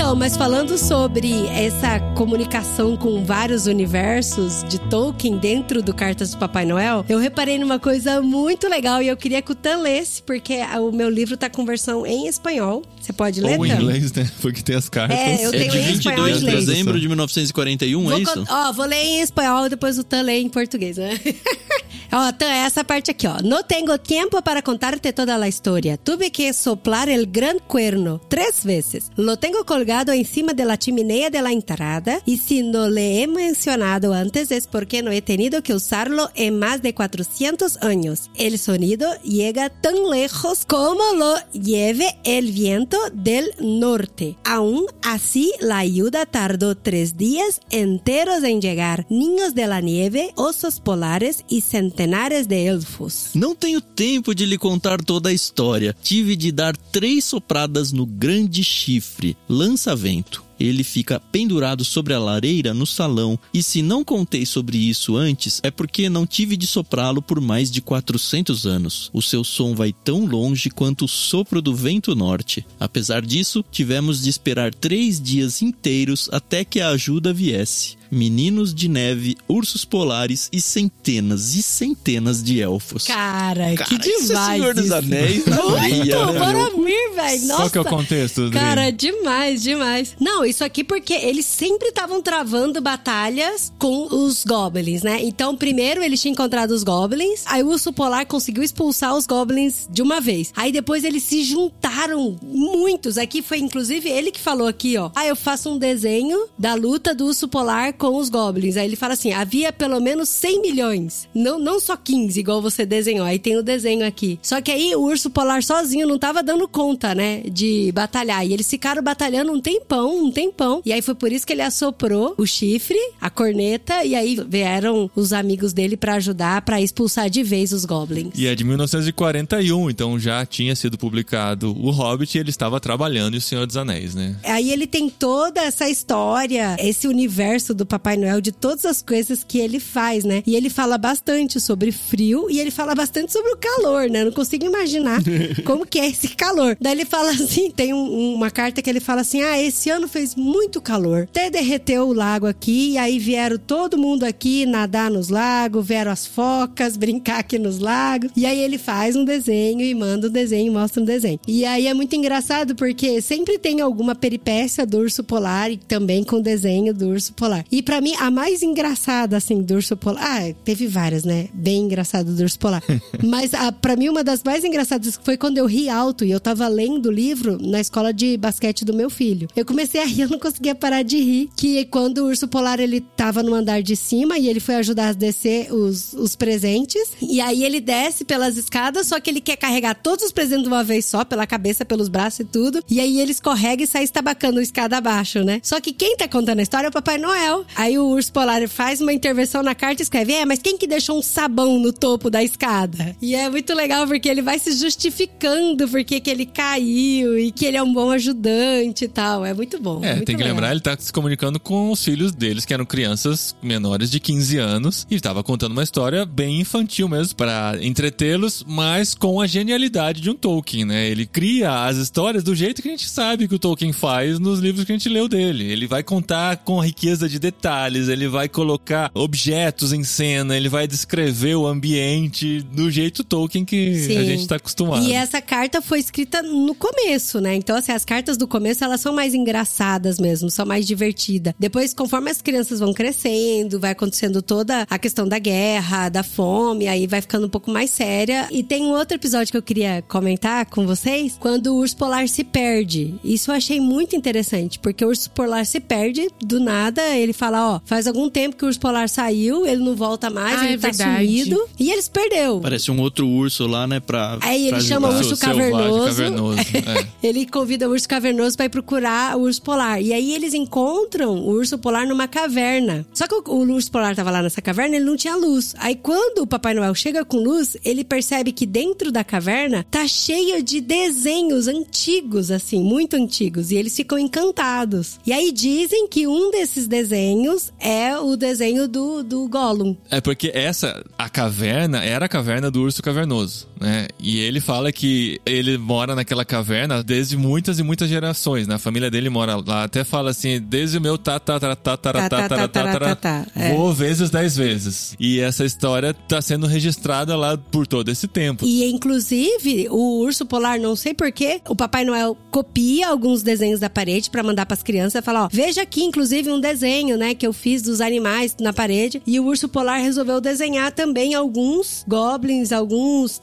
Então, mas falando sobre essa comunicação com vários universos de Tolkien dentro do Cartas do Papai Noel, eu reparei numa coisa muito legal e eu queria que o Tan lesse, porque o meu livro tá com versão em espanhol. Você pode ler, Ou em inglês, né? Porque tem as cartas. É, eu É tenho de em espanhol 22 e de dezembro de 1941, Vou é isso? Ó, vou ler em espanhol e depois o Tan lê em português, né? ó, Tan, essa parte aqui, ó. No tengo tiempo para contarte toda a historia. Tuve que soplar el gran cuerno tres veces. Lo tengo colgado encima de la chimenea de la entrada y si no le he mencionado antes es porque no he tenido que usarlo en más de 400 años. El sonido llega tan lejos como lo lleve el viento del norte. Aún así, la ayuda tardó tres días enteros en llegar. Niños de la nieve, osos polares y centenares de elfos. Não tenho tempo de lhe contar toda a história. Tive de dar três sopradas no grande chifre, lança-vento. Ele fica pendurado sobre a lareira no salão, e se não contei sobre isso antes, é porque não tive de soprá-lo por mais de 400 anos. O seu som vai tão longe quanto o sopro do vento norte. Apesar disso, tivemos de esperar três dias inteiros até que a ajuda viesse. Meninos de neve, ursos polares e centenas e centenas de elfos. Cara, Cara, que isso é demais. Senhor dos isso. Anéis na veia, Muito, né, vir, velho. Nossa. Qual que é o contexto? Cara, demais, demais. Não, isso aqui porque eles sempre estavam travando batalhas com os goblins, né? Então, primeiro eles tinham encontrado os goblins, aí o urso polar conseguiu expulsar os goblins de uma vez. Aí depois eles se juntaram muitos. Aqui foi inclusive ele que falou aqui, ó. Ah, eu faço um desenho da luta do urso polar com os goblins. Aí ele fala assim: havia pelo menos 100 milhões. Não, não só 15, igual você desenhou. Aí tem o desenho aqui. Só que aí o urso polar sozinho não tava dando conta, né? De batalhar. E eles ficaram batalhando um tempão, um tempão. E aí foi por isso que ele assoprou o chifre, a corneta. E aí vieram os amigos dele pra ajudar, pra expulsar de vez os goblins. E é de 1941, então já tinha sido publicado O Hobbit e ele estava trabalhando em O Senhor dos Anéis, né? Aí ele tem toda essa história, esse universo do Papai Noel, de todas as coisas que ele faz, né? E ele fala bastante sobre frio e ele fala bastante sobre o calor, né? Eu não consigo imaginar como que é esse calor. Daí ele fala assim, tem um- uma carta que ele fala assim, ah, esse ano fez muito calor. Até derreteu o lago aqui e aí vieram todo mundo aqui nadar nos lagos, vieram as focas brincar aqui nos lagos. E aí ele faz um desenho e manda um desenho, mostra um desenho. E aí é muito engraçado porque sempre tem alguma peripécia do urso polar e também com desenho do urso polar. E pra mim, a mais engraçada, assim, do urso polar. Ah, teve várias, né? Bem engraçado do urso polar. Mas a, pra mim, uma das mais engraçadas foi quando eu ri alto e eu tava lendo o livro na escola de basquete do meu filho. Eu comecei a rir, eu não conseguia parar de rir. Que quando o urso polar ele tava no andar de cima e ele foi ajudar a descer os, os presentes. E aí ele desce pelas escadas, só que ele quer carregar todos os presentes de uma vez só, pela cabeça, pelos braços e tudo. E aí ele escorrega e sai estabacando a escada abaixo, né? Só que quem tá contando a história é o Papai Noel. Aí o urso polar faz uma intervenção na carta e escreve: É, mas quem que deixou um sabão no topo da escada? E é muito legal porque ele vai se justificando porque que ele caiu e que ele é um bom ajudante e tal. É muito bom. É, muito tem que legal. lembrar, ele tá se comunicando com os filhos deles, que eram crianças menores de 15 anos, e estava contando uma história bem infantil mesmo, para entretê-los, mas com a genialidade de um Tolkien, né? Ele cria as histórias do jeito que a gente sabe que o Tolkien faz nos livros que a gente leu dele. Ele vai contar com riqueza de detalhes, ele vai colocar objetos em cena, ele vai descrever o ambiente do jeito Tolkien que Sim. a gente tá acostumado. E essa carta foi escrita no começo, né? Então, assim, as cartas do começo, elas são mais engraçadas mesmo, são mais divertidas. Depois, conforme as crianças vão crescendo, vai acontecendo toda a questão da guerra, da fome, aí vai ficando um pouco mais séria. E tem um outro episódio que eu queria comentar com vocês, quando o urso polar se perde. Isso eu achei muito interessante, porque o urso polar se perde, do nada, ele fala, ó, faz algum tempo que o urso polar saiu, ele não volta mais, Ah, ele é tá verdade. sumido, e ele se perdeu. Parece um outro urso lá, né? Pra, Aí ele pra chama urso cavernoso. cavernoso, é. Ele convida o urso cavernoso pra ir procurar o urso polar. E aí eles encontram o urso polar numa caverna. Só que o, o urso polar tava lá nessa caverna, ele não tinha luz. Aí quando o Papai Noel chega com luz, ele percebe que dentro da caverna tá cheio de desenhos antigos, assim, muito antigos. E eles ficam encantados. E aí dizem que um desses desenhos é o desenho do, do Gollum. É porque essa, a caverna, era a caverna do urso cavernoso, né? E ele fala que ele mora naquela caverna desde muitas e muitas gerações, né? A família dele mora lá. Até fala assim, desde o meu Tá, é. vou vezes dez vezes. E essa história tá sendo registrada lá por todo esse tempo. E inclusive, o urso polar, não sei porquê, o Papai Noel copia alguns desenhos da parede pra mandar pras crianças e fala, ó, veja aqui inclusive um desenho, né, que eu fiz dos animais na parede. E o urso polar resolveu desenhar também alguns goblins, alguns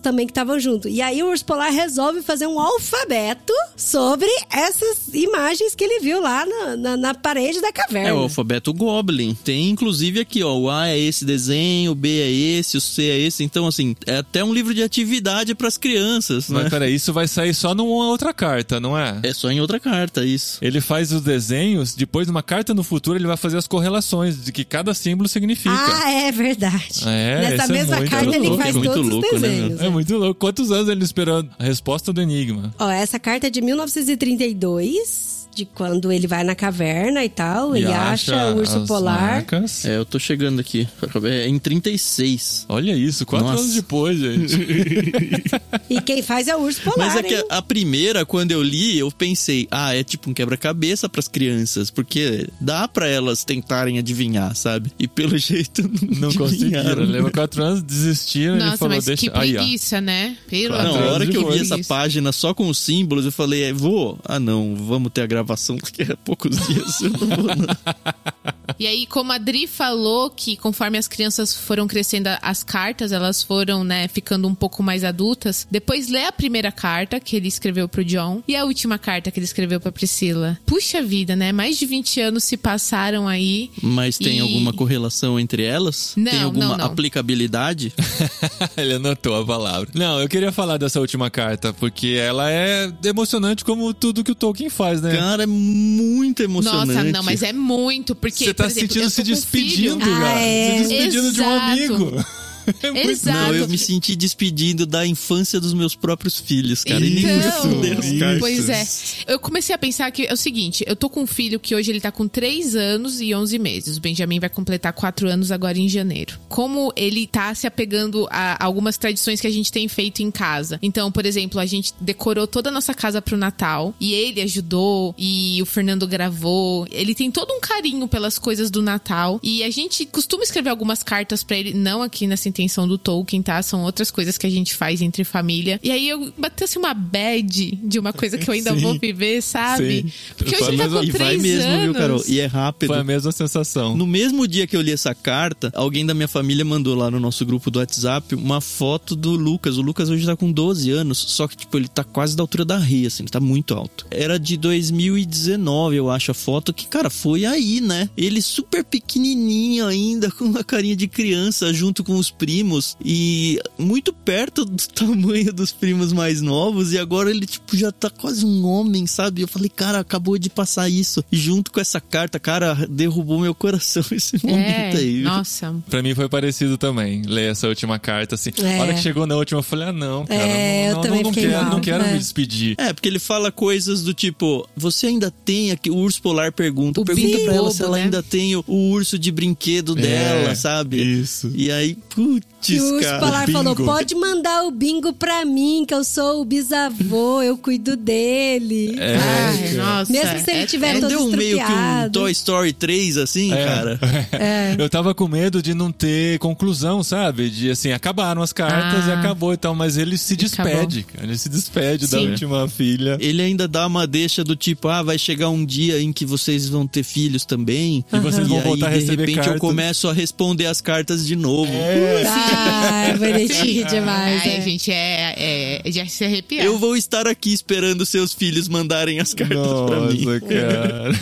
também que estavam junto. E aí o urso polar resolve fazer um alfabeto sobre essas imagens que ele viu lá na, na, na parede da caverna. É o alfabeto Goblin. Tem inclusive aqui, ó, o A é esse desenho, o B é esse, o C é esse. Então, assim, é até um livro de atividade pras crianças, Mas né? peraí, isso vai sair só numa outra carta, não é? É só em outra carta, isso. Ele faz os desenhos, depois numa carta no futuro ele vai fazer as correlações de que cada símbolo significa. Ah, é verdade. É, Nessa é mesma muito carta ele louco, faz é muito todos louco, os né, desenhos. É muito louco. Quantos anos ele esperando a resposta do enigma? Ó, essa carta é de 1932, de quando ele vai na caverna e tal. E ele acha, o urso as polar. marcas. É, eu tô chegando aqui. É em 36. Olha isso, quatro Nossa. anos depois, gente. E quem faz é o urso polar. Mas é que hein? a, a primeira, quando eu li, eu pensei, ah, é tipo um quebra-cabeça pras crianças, porque dá pra elas tentarem adivinhar, sabe? E pelo jeito não, Não conseguiram. Leva quatro anos, desistiram. ele Nossa, falou, mas deixa. que Aí, ó. preguiça, né? Pelo. Não, a hora que eu vi essa página só com os símbolos, eu falei, é, vou? Ah, não, vamos ter a gravação, porque é poucos dias eu não vou, não. E aí, como a Dri falou que conforme as crianças foram crescendo as cartas, elas foram, né, ficando um pouco mais adultas. Depois lê a primeira carta que ele escreveu pro John e a última carta que ele escreveu pra Priscila. Puxa vida, né? Mais de 20 anos se passaram aí. Mas tem E- alguma correlação entre elas? Não, tem alguma não, não. aplicabilidade? Ele anotou a palavra. Não, eu queria falar dessa última carta, porque ela é emocionante como tudo que o Tolkien faz, né? Cara, é muito emocionante. Nossa, não, mas é muito, porque. Você tá por exemplo, sentindo eu se filho. despedindo, Ah, cara. é. Se despedindo de um Exato. amigo. É muito- Exato. Não, eu me senti despedindo da infância dos meus próprios filhos, cara. E nem Então, por Deus, cara. Pois é. Eu comecei a pensar que é o seguinte: eu tô com um filho que hoje ele tá com 3 anos e 11 meses. O Benjamin vai completar 4 anos agora em janeiro. Como ele tá se apegando a algumas tradições que a gente tem feito em casa. Então, por exemplo, a gente decorou toda a nossa casa pro Natal e ele ajudou e o Fernando gravou. Ele tem todo um carinho pelas coisas do Natal e a gente costuma escrever algumas cartas pra ele, não aqui nessa intenção do Tolkien, tá? São outras coisas que a gente faz entre família. E aí eu bateu assim uma bad de uma coisa que eu ainda Sim. vou viver, sabe? Sim. Porque hoje tá a mesma- com E vai três mesmo, anos. viu, Carol? E é rápido. Foi a mesma sensação. No mesmo dia que eu li essa carta, alguém da minha família mandou lá no nosso grupo do WhatsApp uma foto do Lucas. O Lucas hoje tá com 12 anos, só que, tipo, ele tá quase da altura da Ria, assim, ele tá muito alto. Era de 2019, eu acho, a foto, que, cara, foi aí, né? Ele super pequenininho ainda, com uma carinha de criança, junto com os primos primos e muito perto do tamanho dos primos mais novos e agora ele tipo já tá quase um homem, sabe? Eu falei, cara, acabou de passar isso. E junto com essa carta, cara, derrubou meu coração esse momento É, aí. nossa. Pra mim foi parecido também, ler essa última carta, assim. É. A hora que chegou na última, eu falei, ah, não, cara, É, eu não, também não, não quero, mal, não quero é. me despedir. É, porque ele fala coisas do tipo, você ainda tem aqui, o urso polar pergunta, O pergunta pra ela se ela né? ainda tem o, o urso de brinquedo dela, É, sabe? Isso. E aí, putz, écoute E o bingo. falou: pode mandar o bingo pra mim, que eu sou o bisavô, eu cuido dele. É, Ai, nossa. Mesmo se ele é- tiver é- todo Deu um meio que um. Toy Story 3, assim, É. cara. Eu tava com medo de não ter conclusão, sabe? De assim, acabaram as cartas Ah. e acabou e tal, mas ele se despede, cara. Ele se despede da Sim. última filha. Ele ainda dá uma deixa do tipo, ah, vai chegar um dia em que vocês vão ter filhos também. E vocês vão aí, voltar a de receber repente, eu cartas. começo a responder as cartas de novo. Ah, é bonitinho demais. Ai, é. gente, é, é, é de se arrepiar. Eu vou estar aqui esperando seus filhos mandarem as cartas pra mim. Nossa, cara.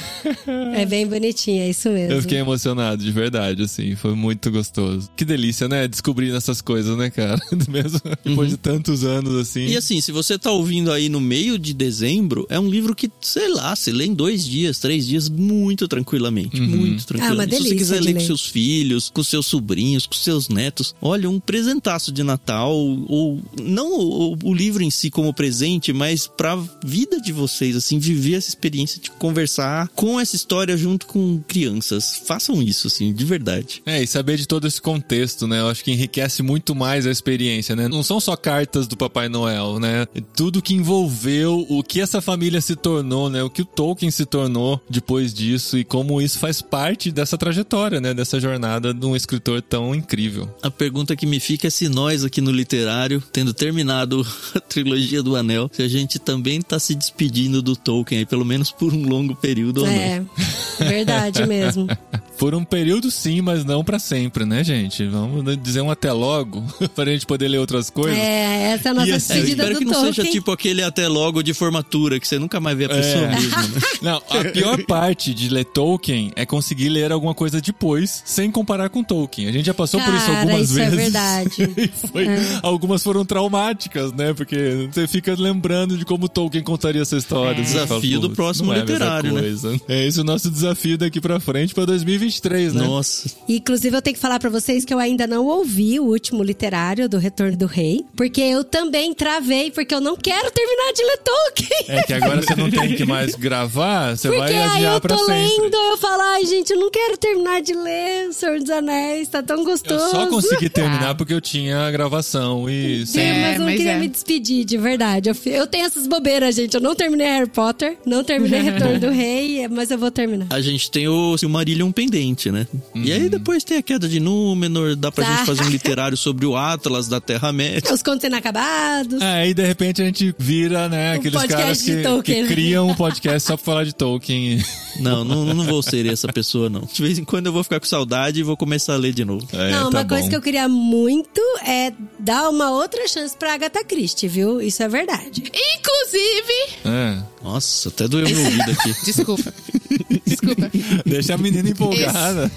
É bem bonitinho, é isso mesmo. Eu fiquei emocionado, de verdade, assim. Foi muito gostoso. Que delícia, né? Descobrir essas coisas, né, cara? Mesmo depois de tantos anos, assim. E assim, se você tá ouvindo aí no meio de dezembro, é um livro que, sei lá, você lê em dois dias, três dias, muito tranquilamente. Muito tranquilamente. Ah, uma se você delícia quiser ler com seus filhos, com seus sobrinhos, com seus netos, olha, um presentaço de Natal, ou não o, o livro em si como presente, mas pra vida de vocês, assim, viver essa experiência de conversar com essa história junto com crianças. Façam isso, assim, de verdade. É, e saber de todo esse contexto, né? Eu acho que enriquece muito mais a experiência, né? Não são só cartas do Papai Noel, né? Tudo que envolveu o que essa família se tornou, né? O que o Tolkien se tornou depois disso e como isso faz parte dessa trajetória, né? Dessa jornada de um escritor tão incrível. A pergunta que me fica é se nós aqui no literário, tendo terminado a trilogia do Anel, se a gente também tá se despedindo do Tolkien aí, pelo menos por um longo período ou não. É, verdade mesmo. Por um período sim, mas não pra sempre, né, gente? Vamos dizer um até logo, pra gente poder ler outras coisas. É, essa é a nossa E assim, É, despedida espero do que não Tolkien. seja tipo aquele até logo de formatura, que você nunca mais vê a pessoa É. mesmo, né? Não, a pior parte de ler Tolkien é conseguir ler alguma coisa depois, sem comparar com Tolkien. A gente já passou por isso Cara, algumas isso é vezes. verdade. E foi- Algumas foram traumáticas, né? Porque você fica lembrando de como Tolkien contaria essa história. É. Você fala, Desafio do "Putz, próximo é a literário, né?" coisa. É esse o nosso desafio daqui pra frente pra 2023, né? Nossa. Inclusive, eu tenho que falar pra vocês que eu ainda não ouvi o último literário do Retorno do Rei, porque eu também travei, porque eu não quero terminar de ler Tolkien. É que agora você não tem que mais gravar, você Porque vai aí adiar eu pra tô sempre. lendo, eu falo, ai gente, eu não quero terminar de ler O Senhor dos Anéis, tá tão Eu gostoso. só consegui terminar Ah. porque eu tinha a gravação e Sim, sem É, mas eu não mas queria é. me despedir, de verdade. Eu, eu tenho essas bobeiras, gente. Eu não terminei Harry Potter, não terminei Retorno do Rei, mas eu vou terminar. A gente tem o Silmarillion pendente, né? E aí depois tem a queda de Númenor, dá pra Tá. gente fazer um literário sobre o Atlas da Terra-média. Os contos inacabados. É, aí de repente a gente vira, né, aqueles caras que, que criam um podcast só pra falar de Tolkien. Não, não, não vou ser essa pessoa, não. De vez em quando eu vou ficar com saudade e vou começar a ler de novo. É, não, tá uma coisa bom. que eu queria muito é dar uma outra chance pra Agatha Christie, viu? Isso é verdade. Inclusive. É, Nossa, até doeu meu ouvido aqui. Desculpa. Desculpa. deixa a menina empolgada.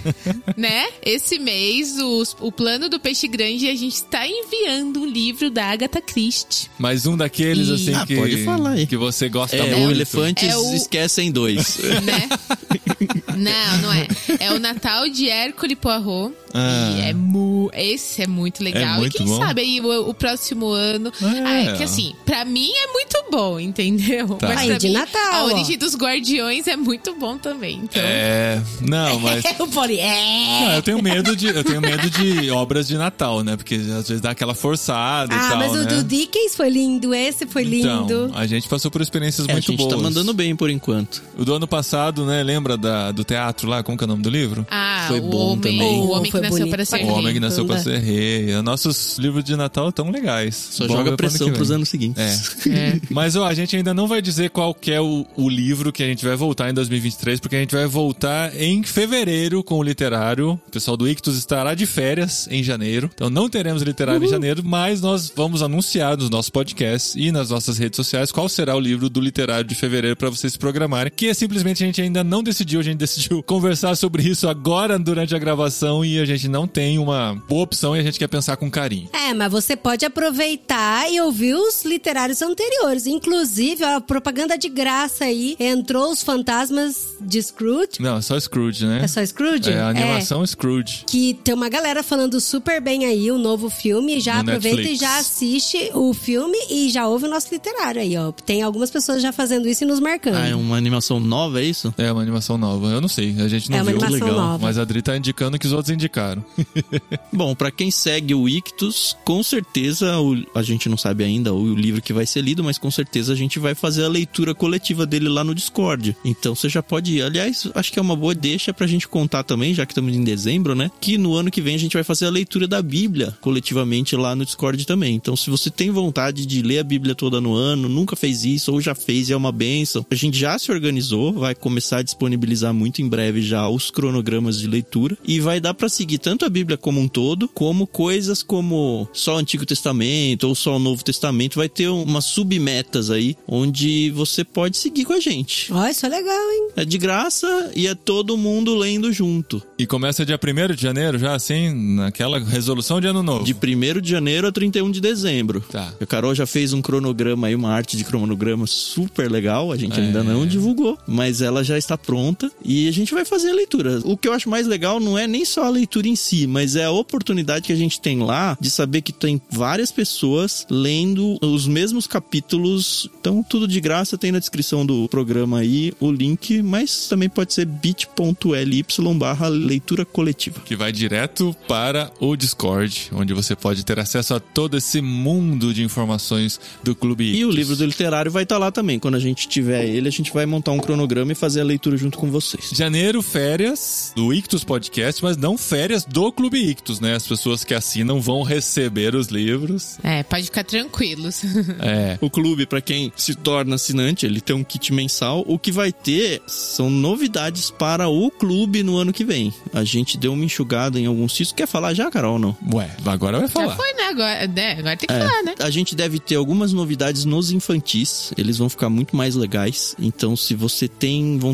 né? Esse mês, os- o plano do Peixe Grande, a gente está enviando um livro da Agatha Christie. Mais um daqueles, E- assim, Ah, que, pode falar aí. que você gosta É, muito. o Elefantes É o- esquecem dois. né? não, não é. É o Natal de Hércule Poirot. Ah. E é mu... Esse é muito legal. É muito e quem bom. sabe aí o, o próximo ano. É. Ah, é que assim, pra mim é muito bom, entendeu? Tá. Mas Aí, de mim, Natal, a ó. origem dos Guardiões é muito bom também. Então, É, não, mas... o Poli, é. Não, eu tenho medo de eu tenho medo de obras de Natal, né? Porque às vezes dá aquela forçada e Ah, tal, mas o né? do Dickens foi lindo, esse foi lindo. Então, a gente passou por experiências É, a muito gente boas. tá mandando bem por enquanto. O do ano passado, né? Lembra da, do teatro lá? Como que é o nome do livro? ah, Foi o bom homem, também. O homem Foi que nasceu para ser O rei. Homem que nasceu pra Pula. ser rei. Os nossos livros de Natal tão legais. Só Bom joga pressão pros vem. anos seguintes. É. É. Mas ó, a gente ainda não vai dizer qual que é o, o livro que a gente vai voltar em 2023, porque a gente vai voltar em fevereiro com o literário. O pessoal do Ictus estará de férias em janeiro. Então não teremos literário em janeiro, mas nós vamos anunciar nos nossos podcasts e nas nossas redes sociais qual será o livro do literário de fevereiro para vocês se programarem. Que é simplesmente a gente ainda não decidiu, a gente decidiu conversar sobre isso agora durante a gravação e a gente não tem uma boa opção e a gente quer pensar com carinho. É, mas você pode aproveitar e ouvir os literários anteriores. Inclusive, a propaganda de graça aí. Entrou os fantasmas de Scrooge. Não, é só Scrooge, né? É só Scrooge? É, a animação Scrooge. Que tem uma galera falando super bem aí, o novo filme. Já No aproveita Netflix. e já assiste o filme e já ouve o nosso literário aí, ó. Tem algumas pessoas já fazendo isso e nos marcando. Ah, é uma animação nova, é isso? É uma animação nova. Eu não sei, a gente não É uma viu. animação Legal. nova. Mas a Adri tá indicando que os outros indicaram. Bom, pra quem segue o Ictus, com certeza o- a gente não sabe ainda o livro que vai ser lido, mas com certeza a gente vai fazer a leitura coletiva dele lá no Discord. Então você já pode ir. Aliás, acho que é uma boa deixa pra gente contar também, já que estamos em dezembro, né? Que no ano que vem a gente vai fazer a leitura da Bíblia coletivamente lá no Discord também. Então, se você tem vontade de ler a Bíblia toda no ano, nunca fez isso ou já fez e é uma benção, a gente já se organizou, vai começar a disponibilizar muito em breve já os cronogramas de leitura e vai dar pra seguir tanto a Bíblia como um todo, como coisas como só o Antigo Testamento ou só o Novo Testamento, vai ter umas submetas aí onde você pode seguir com a gente. Ó, isso é legal, hein? É de graça e é todo mundo lendo junto. E começa dia 1 de janeiro, já assim, naquela resolução de ano novo. De 1 de janeiro a 31 de dezembro. Tá. A Carol já fez um cronograma aí, uma arte de cronograma super legal. A gente É. ainda não divulgou, mas ela já está pronta e a gente vai fazer a leitura. O que eu acho mais legal não é nem só a leitura em si, mas é a oportunidade que a gente tem lá de saber que tem várias pessoas lendo os mesmos capítulos. Então, tudo de graça tem na descrição do programa aí o link, mas também pode ser bit.ly barra leitura coletiva. Que vai direto para o Discord, onde você pode ter acesso a todo esse mundo de informações do Clube E o livro do literário vai estar lá também. Quando a gente tiver ele, a gente vai montar um cronograma e fazer a leitura junto com vocês. Janeiro, férias do Ictus Podcast, mas não férias do Clube Ictus, né? As pessoas que assinam vão receber os livros. É, pode ficar tranquilos. É. O clube, pra quem se torna assinante, ele tem um kit mensal. O que vai ter são novidades para o clube no ano que vem. A gente deu uma enxugada em alguns sítios. Quer falar já, Carol, ou não? Ué, agora vai Já falar. foi, né? Agora, né? Agora tem que É, falar, né? A gente deve ter algumas novidades nos infantis. Eles vão ficar muito mais legais. Então, se você tem vontade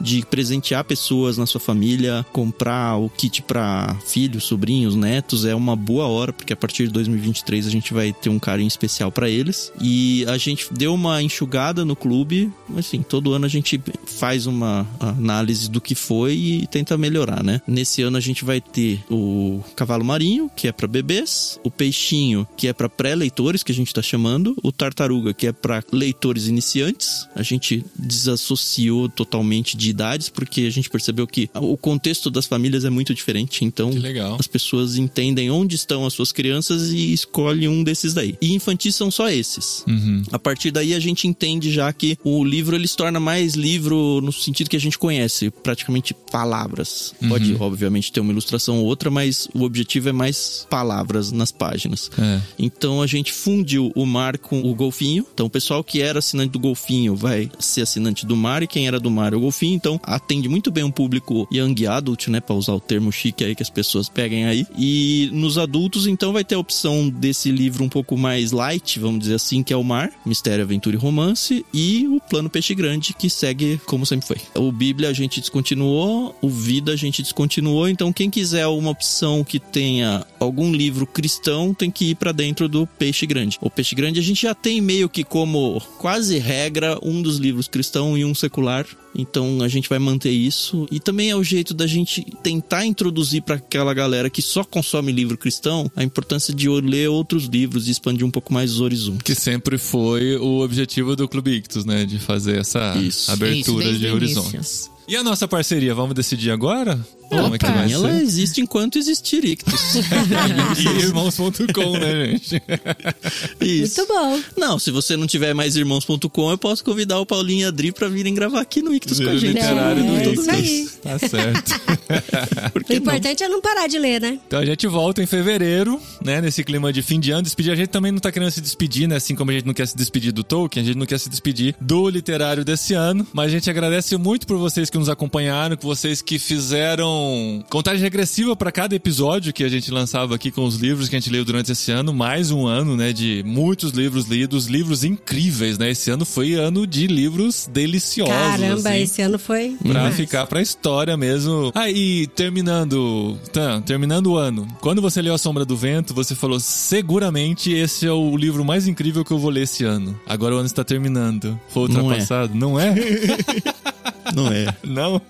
de presentear pessoas na sua família, comprar o kit pra filhos, sobrinhos, netos, é uma boa hora, porque a partir de 2023 a gente vai ter um carinho especial pra eles. E a gente deu uma enxugada no clube. Assim, todo ano a gente faz uma análise do que foi e tenta melhorar, né? Nesse ano a gente vai ter o cavalo marinho, que é pra bebês, o peixinho, que é pra pré-leitores, que a gente tá chamando, o tartaruga, que é pra leitores iniciantes. A gente desassociou totalmente de idades, porque a gente percebeu que o contexto das famílias é muito diferente, então as pessoas entendem onde estão as suas crianças e escolhem um desses daí. E infantis são só esses. Uhum. A partir daí a gente entende já que o livro ele se torna mais livro no sentido que a gente conhece, praticamente palavras. Pode, obviamente, ter uma ilustração ou outra, mas o objetivo é mais palavras nas páginas. É. Então a gente fundiu o mar com o golfinho. Então o pessoal que era assinante do golfinho vai ser assinante do mar e quem era do mar é o golfinho. Então atende muito bem um público young adult, né, para usar o termo chique aí que as pessoas peguem aí. E nos adultos então vai ter a opção desse livro um pouco mais light, vamos dizer assim, que é o mar, mistério, aventura e romance e o plano peixe grande que segue como sempre foi. O Bíblia a gente descontinuou, o Vida a gente descontinuou, então quem quiser uma opção que tenha algum livro cristão tem que ir pra dentro do Peixe Grande. O Peixe Grande a gente já tem meio que como quase regra um dos livros cristão e um secular. Então a gente vai manter isso e também é o jeito da gente tentar introduzir pra aquela galera que só consome livro cristão a importância de ler outros livros e expandir um pouco mais os horizontes. Que sempre foi o objetivo do Clube Ictus, né? De fazer essa Isso. abertura Isso, de horizontes. E a nossa parceria, vamos decidir agora? Como é que Opa, vai Ela ser? existe enquanto existir Ictus. E irmãos.com, né, gente? Isso. Muito bom. Não, se você não tiver mais irmãos.com, eu posso convidar o Paulinho e a Adri pra virem gravar aqui no Ictus com a gente. literário do Ictus. isso aí. Tá certo. O que não? importante é não parar de ler, né? Então a gente volta em fevereiro, né? Nesse clima de fim de ano. Despedir. A gente também não tá querendo se despedir, né? Assim como a gente não quer se despedir do Tolkien, a gente não quer se despedir do literário desse ano. Mas a gente agradece muito por vocês que que nos acompanharam, com vocês que fizeram contagem regressiva para cada episódio que a gente lançava aqui com os livros que a gente leu durante esse ano. Mais um ano, né, de muitos livros lidos, livros incríveis, né? Esse ano foi ano de livros deliciosos. Caramba, assim. esse ano foi. Pra demais. ficar pra história mesmo. Aí, terminando. Tá, terminando o ano. Quando você leu A Sombra do Vento, você falou: seguramente esse é o livro mais incrível que eu vou ler esse ano. Agora o ano está terminando. Foi Não é. ultrapassado? Não é? Não é. Não?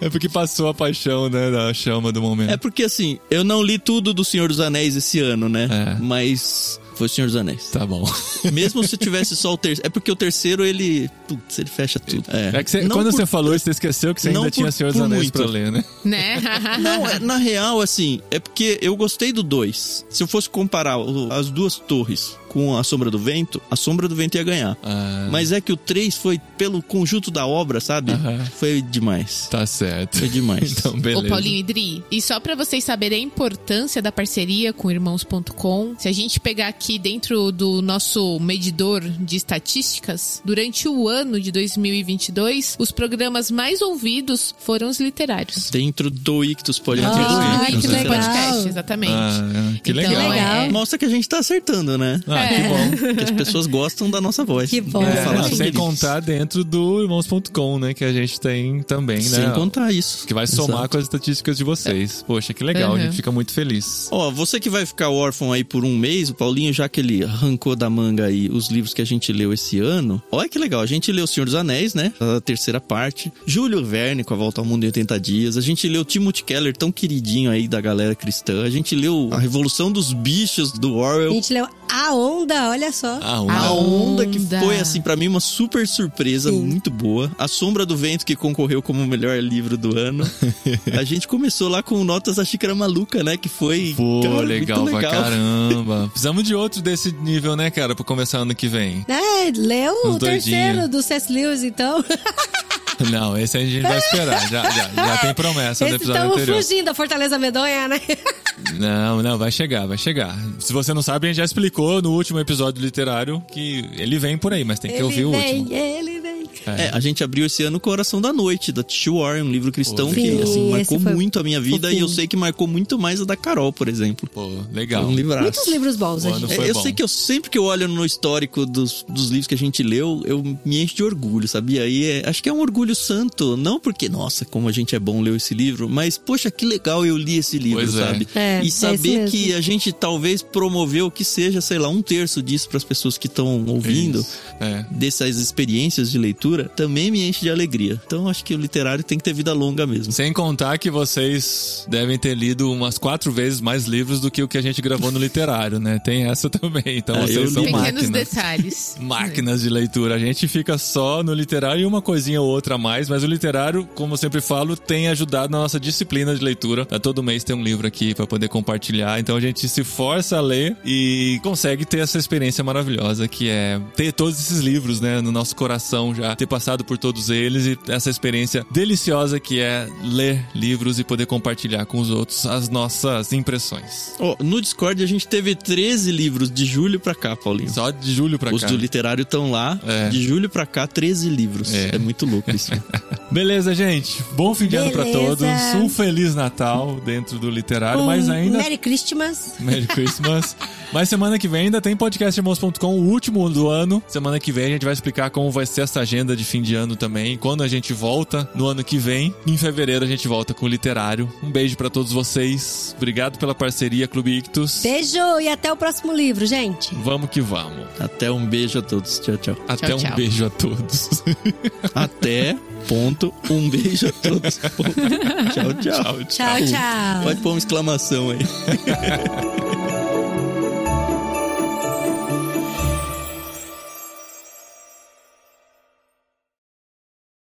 É porque passou a paixão, né? Da chama do momento. É porque assim, eu não li tudo do Senhor dos Anéis esse ano, né? É. Mas foi o Senhor dos Anéis. Tá bom. Mesmo se tivesse só o terceiro. É porque o terceiro, ele. Putz, ele fecha tudo. É, É que Não quando por- você falou isso, você esqueceu que você Não ainda tinha por- Senhor dos Anéis muito. pra ler, né? Né? Não, é, na real, assim, é porque eu gostei do 2. Se eu fosse comparar o- as duas torres com a Sombra do Vento, a Sombra do Vento ia ganhar. Ah, Mas é que o 3 foi pelo conjunto da obra, sabe? Aham. Foi demais. tá certo. Foi demais. Então, beleza. Ô Paulinho e Dri, e só pra vocês saberem a importância da parceria com irmãos.com, se a gente pegar aqui dentro do nosso medidor de estatísticas, durante o ano de 2022, os programas mais ouvidos foram os literários. Dentro do Ictus Ah, Podcast. Ai, que Dos legal. podcast, exatamente. Ah, que Então, legal. legal. Mostra que a gente tá acertando, né? Ah, que É. bom. Que as pessoas gostam da nossa voz. Que bom. Vamos É, falar sem isso. contar dentro do irmãos.com, né? Que a gente tem também, né? Sem contar isso. Que vai somar Exato. com as estatísticas de vocês. Poxa, que legal, Uhum. a gente fica muito feliz. Ó, você que vai ficar órfão aí por um mês, o Paulinho, já que ele arrancou da manga aí os livros que a gente leu esse ano, olha que legal, a gente leu O Senhor dos Anéis, né? A terceira parte. Júlio Verne com A Volta ao Mundo em 80 Dias. A gente leu Timothy Keller, tão queridinho aí da galera cristã. A gente leu A Revolução dos Bichos, do A Orwell. gente leu A Onda, olha só. A uma... A Onda, que Onda. foi, assim, pra mim, uma super surpresa, Sim. muito boa. A Sombra do Vento, que concorreu como o melhor livro do ano. a gente começou lá com Notas da Xícara Maluca, né? Que foi. Pô, cara, muito legal pra caramba. Precisamos de outro desse nível, né, cara, pra começar ano que vem. É, leu Os o terceiro doidinhos. do C.S. Lewis, então. Não, esse a gente vai esperar. Já, já, já tem promessa do Esse episódio estamos anterior. fugindo da Fortaleza Medonha, né? Não, não, vai chegar, vai chegar. Se você não sabe, a gente já explicou no último episódio literário que ele vem por aí, mas tem que ele ouvir o vem, último. ele vem. É, a gente abriu esse ano Coração da Noite, da T. Warren, um livro cristão Pô, que assim, Sim, marcou muito a minha vida e eu fofinho. sei que marcou muito mais a da Carol, por exemplo. Pô, É legal. um livraço. Muitos livros bons, gente. É, eu bom. sei que eu sempre que eu olho no histórico dos, dos livros que a gente leu, eu me encho de orgulho, sabia? E é- acho que é um orgulho santo, não porque, nossa, como a gente é bom ler esse livro, mas, poxa, que legal eu li esse livro, Pois é. sabe? É, é e saber que a gente talvez promoveu que seja, sei lá, um terço disso para as pessoas que estão ouvindo. É. Dessas experiências de leitura também me enche de alegria. Então acho que o literário tem que ter vida longa mesmo. Sem contar que vocês devem ter lido umas quatro vezes mais livros do que o que a gente gravou no literário, né? Tem essa também. Então Ah, eu vocês são máquinas. detalhes. Máquinas de leitura. A gente fica só no literário e uma coisinha ou outra a mais, mas o literário, como eu sempre falo, tem ajudado na nossa disciplina de leitura. Todo mês tem um livro aqui pra poder compartilhar. Então a gente se força a ler e consegue ter essa experiência maravilhosa que é ter todos esses livros, né, no nosso coração já, ter passado por todos eles e essa experiência deliciosa que é ler livros e poder compartilhar com os outros as nossas impressões. Ó, no Discord a gente teve 13 livros de julho pra cá, Paulinho. Só de julho pra Os cá. do literário estão lá. É. De julho pra cá, 13 livros. É. É, muito louco isso. Beleza, gente. Bom fim de ano pra todos. Um feliz Natal dentro do literário, Um mas ainda. Merry Christmas. Merry Christmas. Mas semana que vem ainda tem podcastirmãos.com, o último do ano. Semana que vem a gente vai explicar como vai ser essa agenda de fim de ano também. Quando a gente volta no ano que vem. Em fevereiro a gente volta com o literário. Um beijo pra todos vocês. Obrigado pela parceria, Clube Ictus. Beijo e até o próximo livro, gente. Vamos que vamos. Até um beijo a todos. Tchau, tchau. Até um tchau. beijo a todos. Até, ponto, um beijo a todos. Ponto. Tchau, tchau. tchau, Tchau, tchau. Pode pôr uma exclamação aí.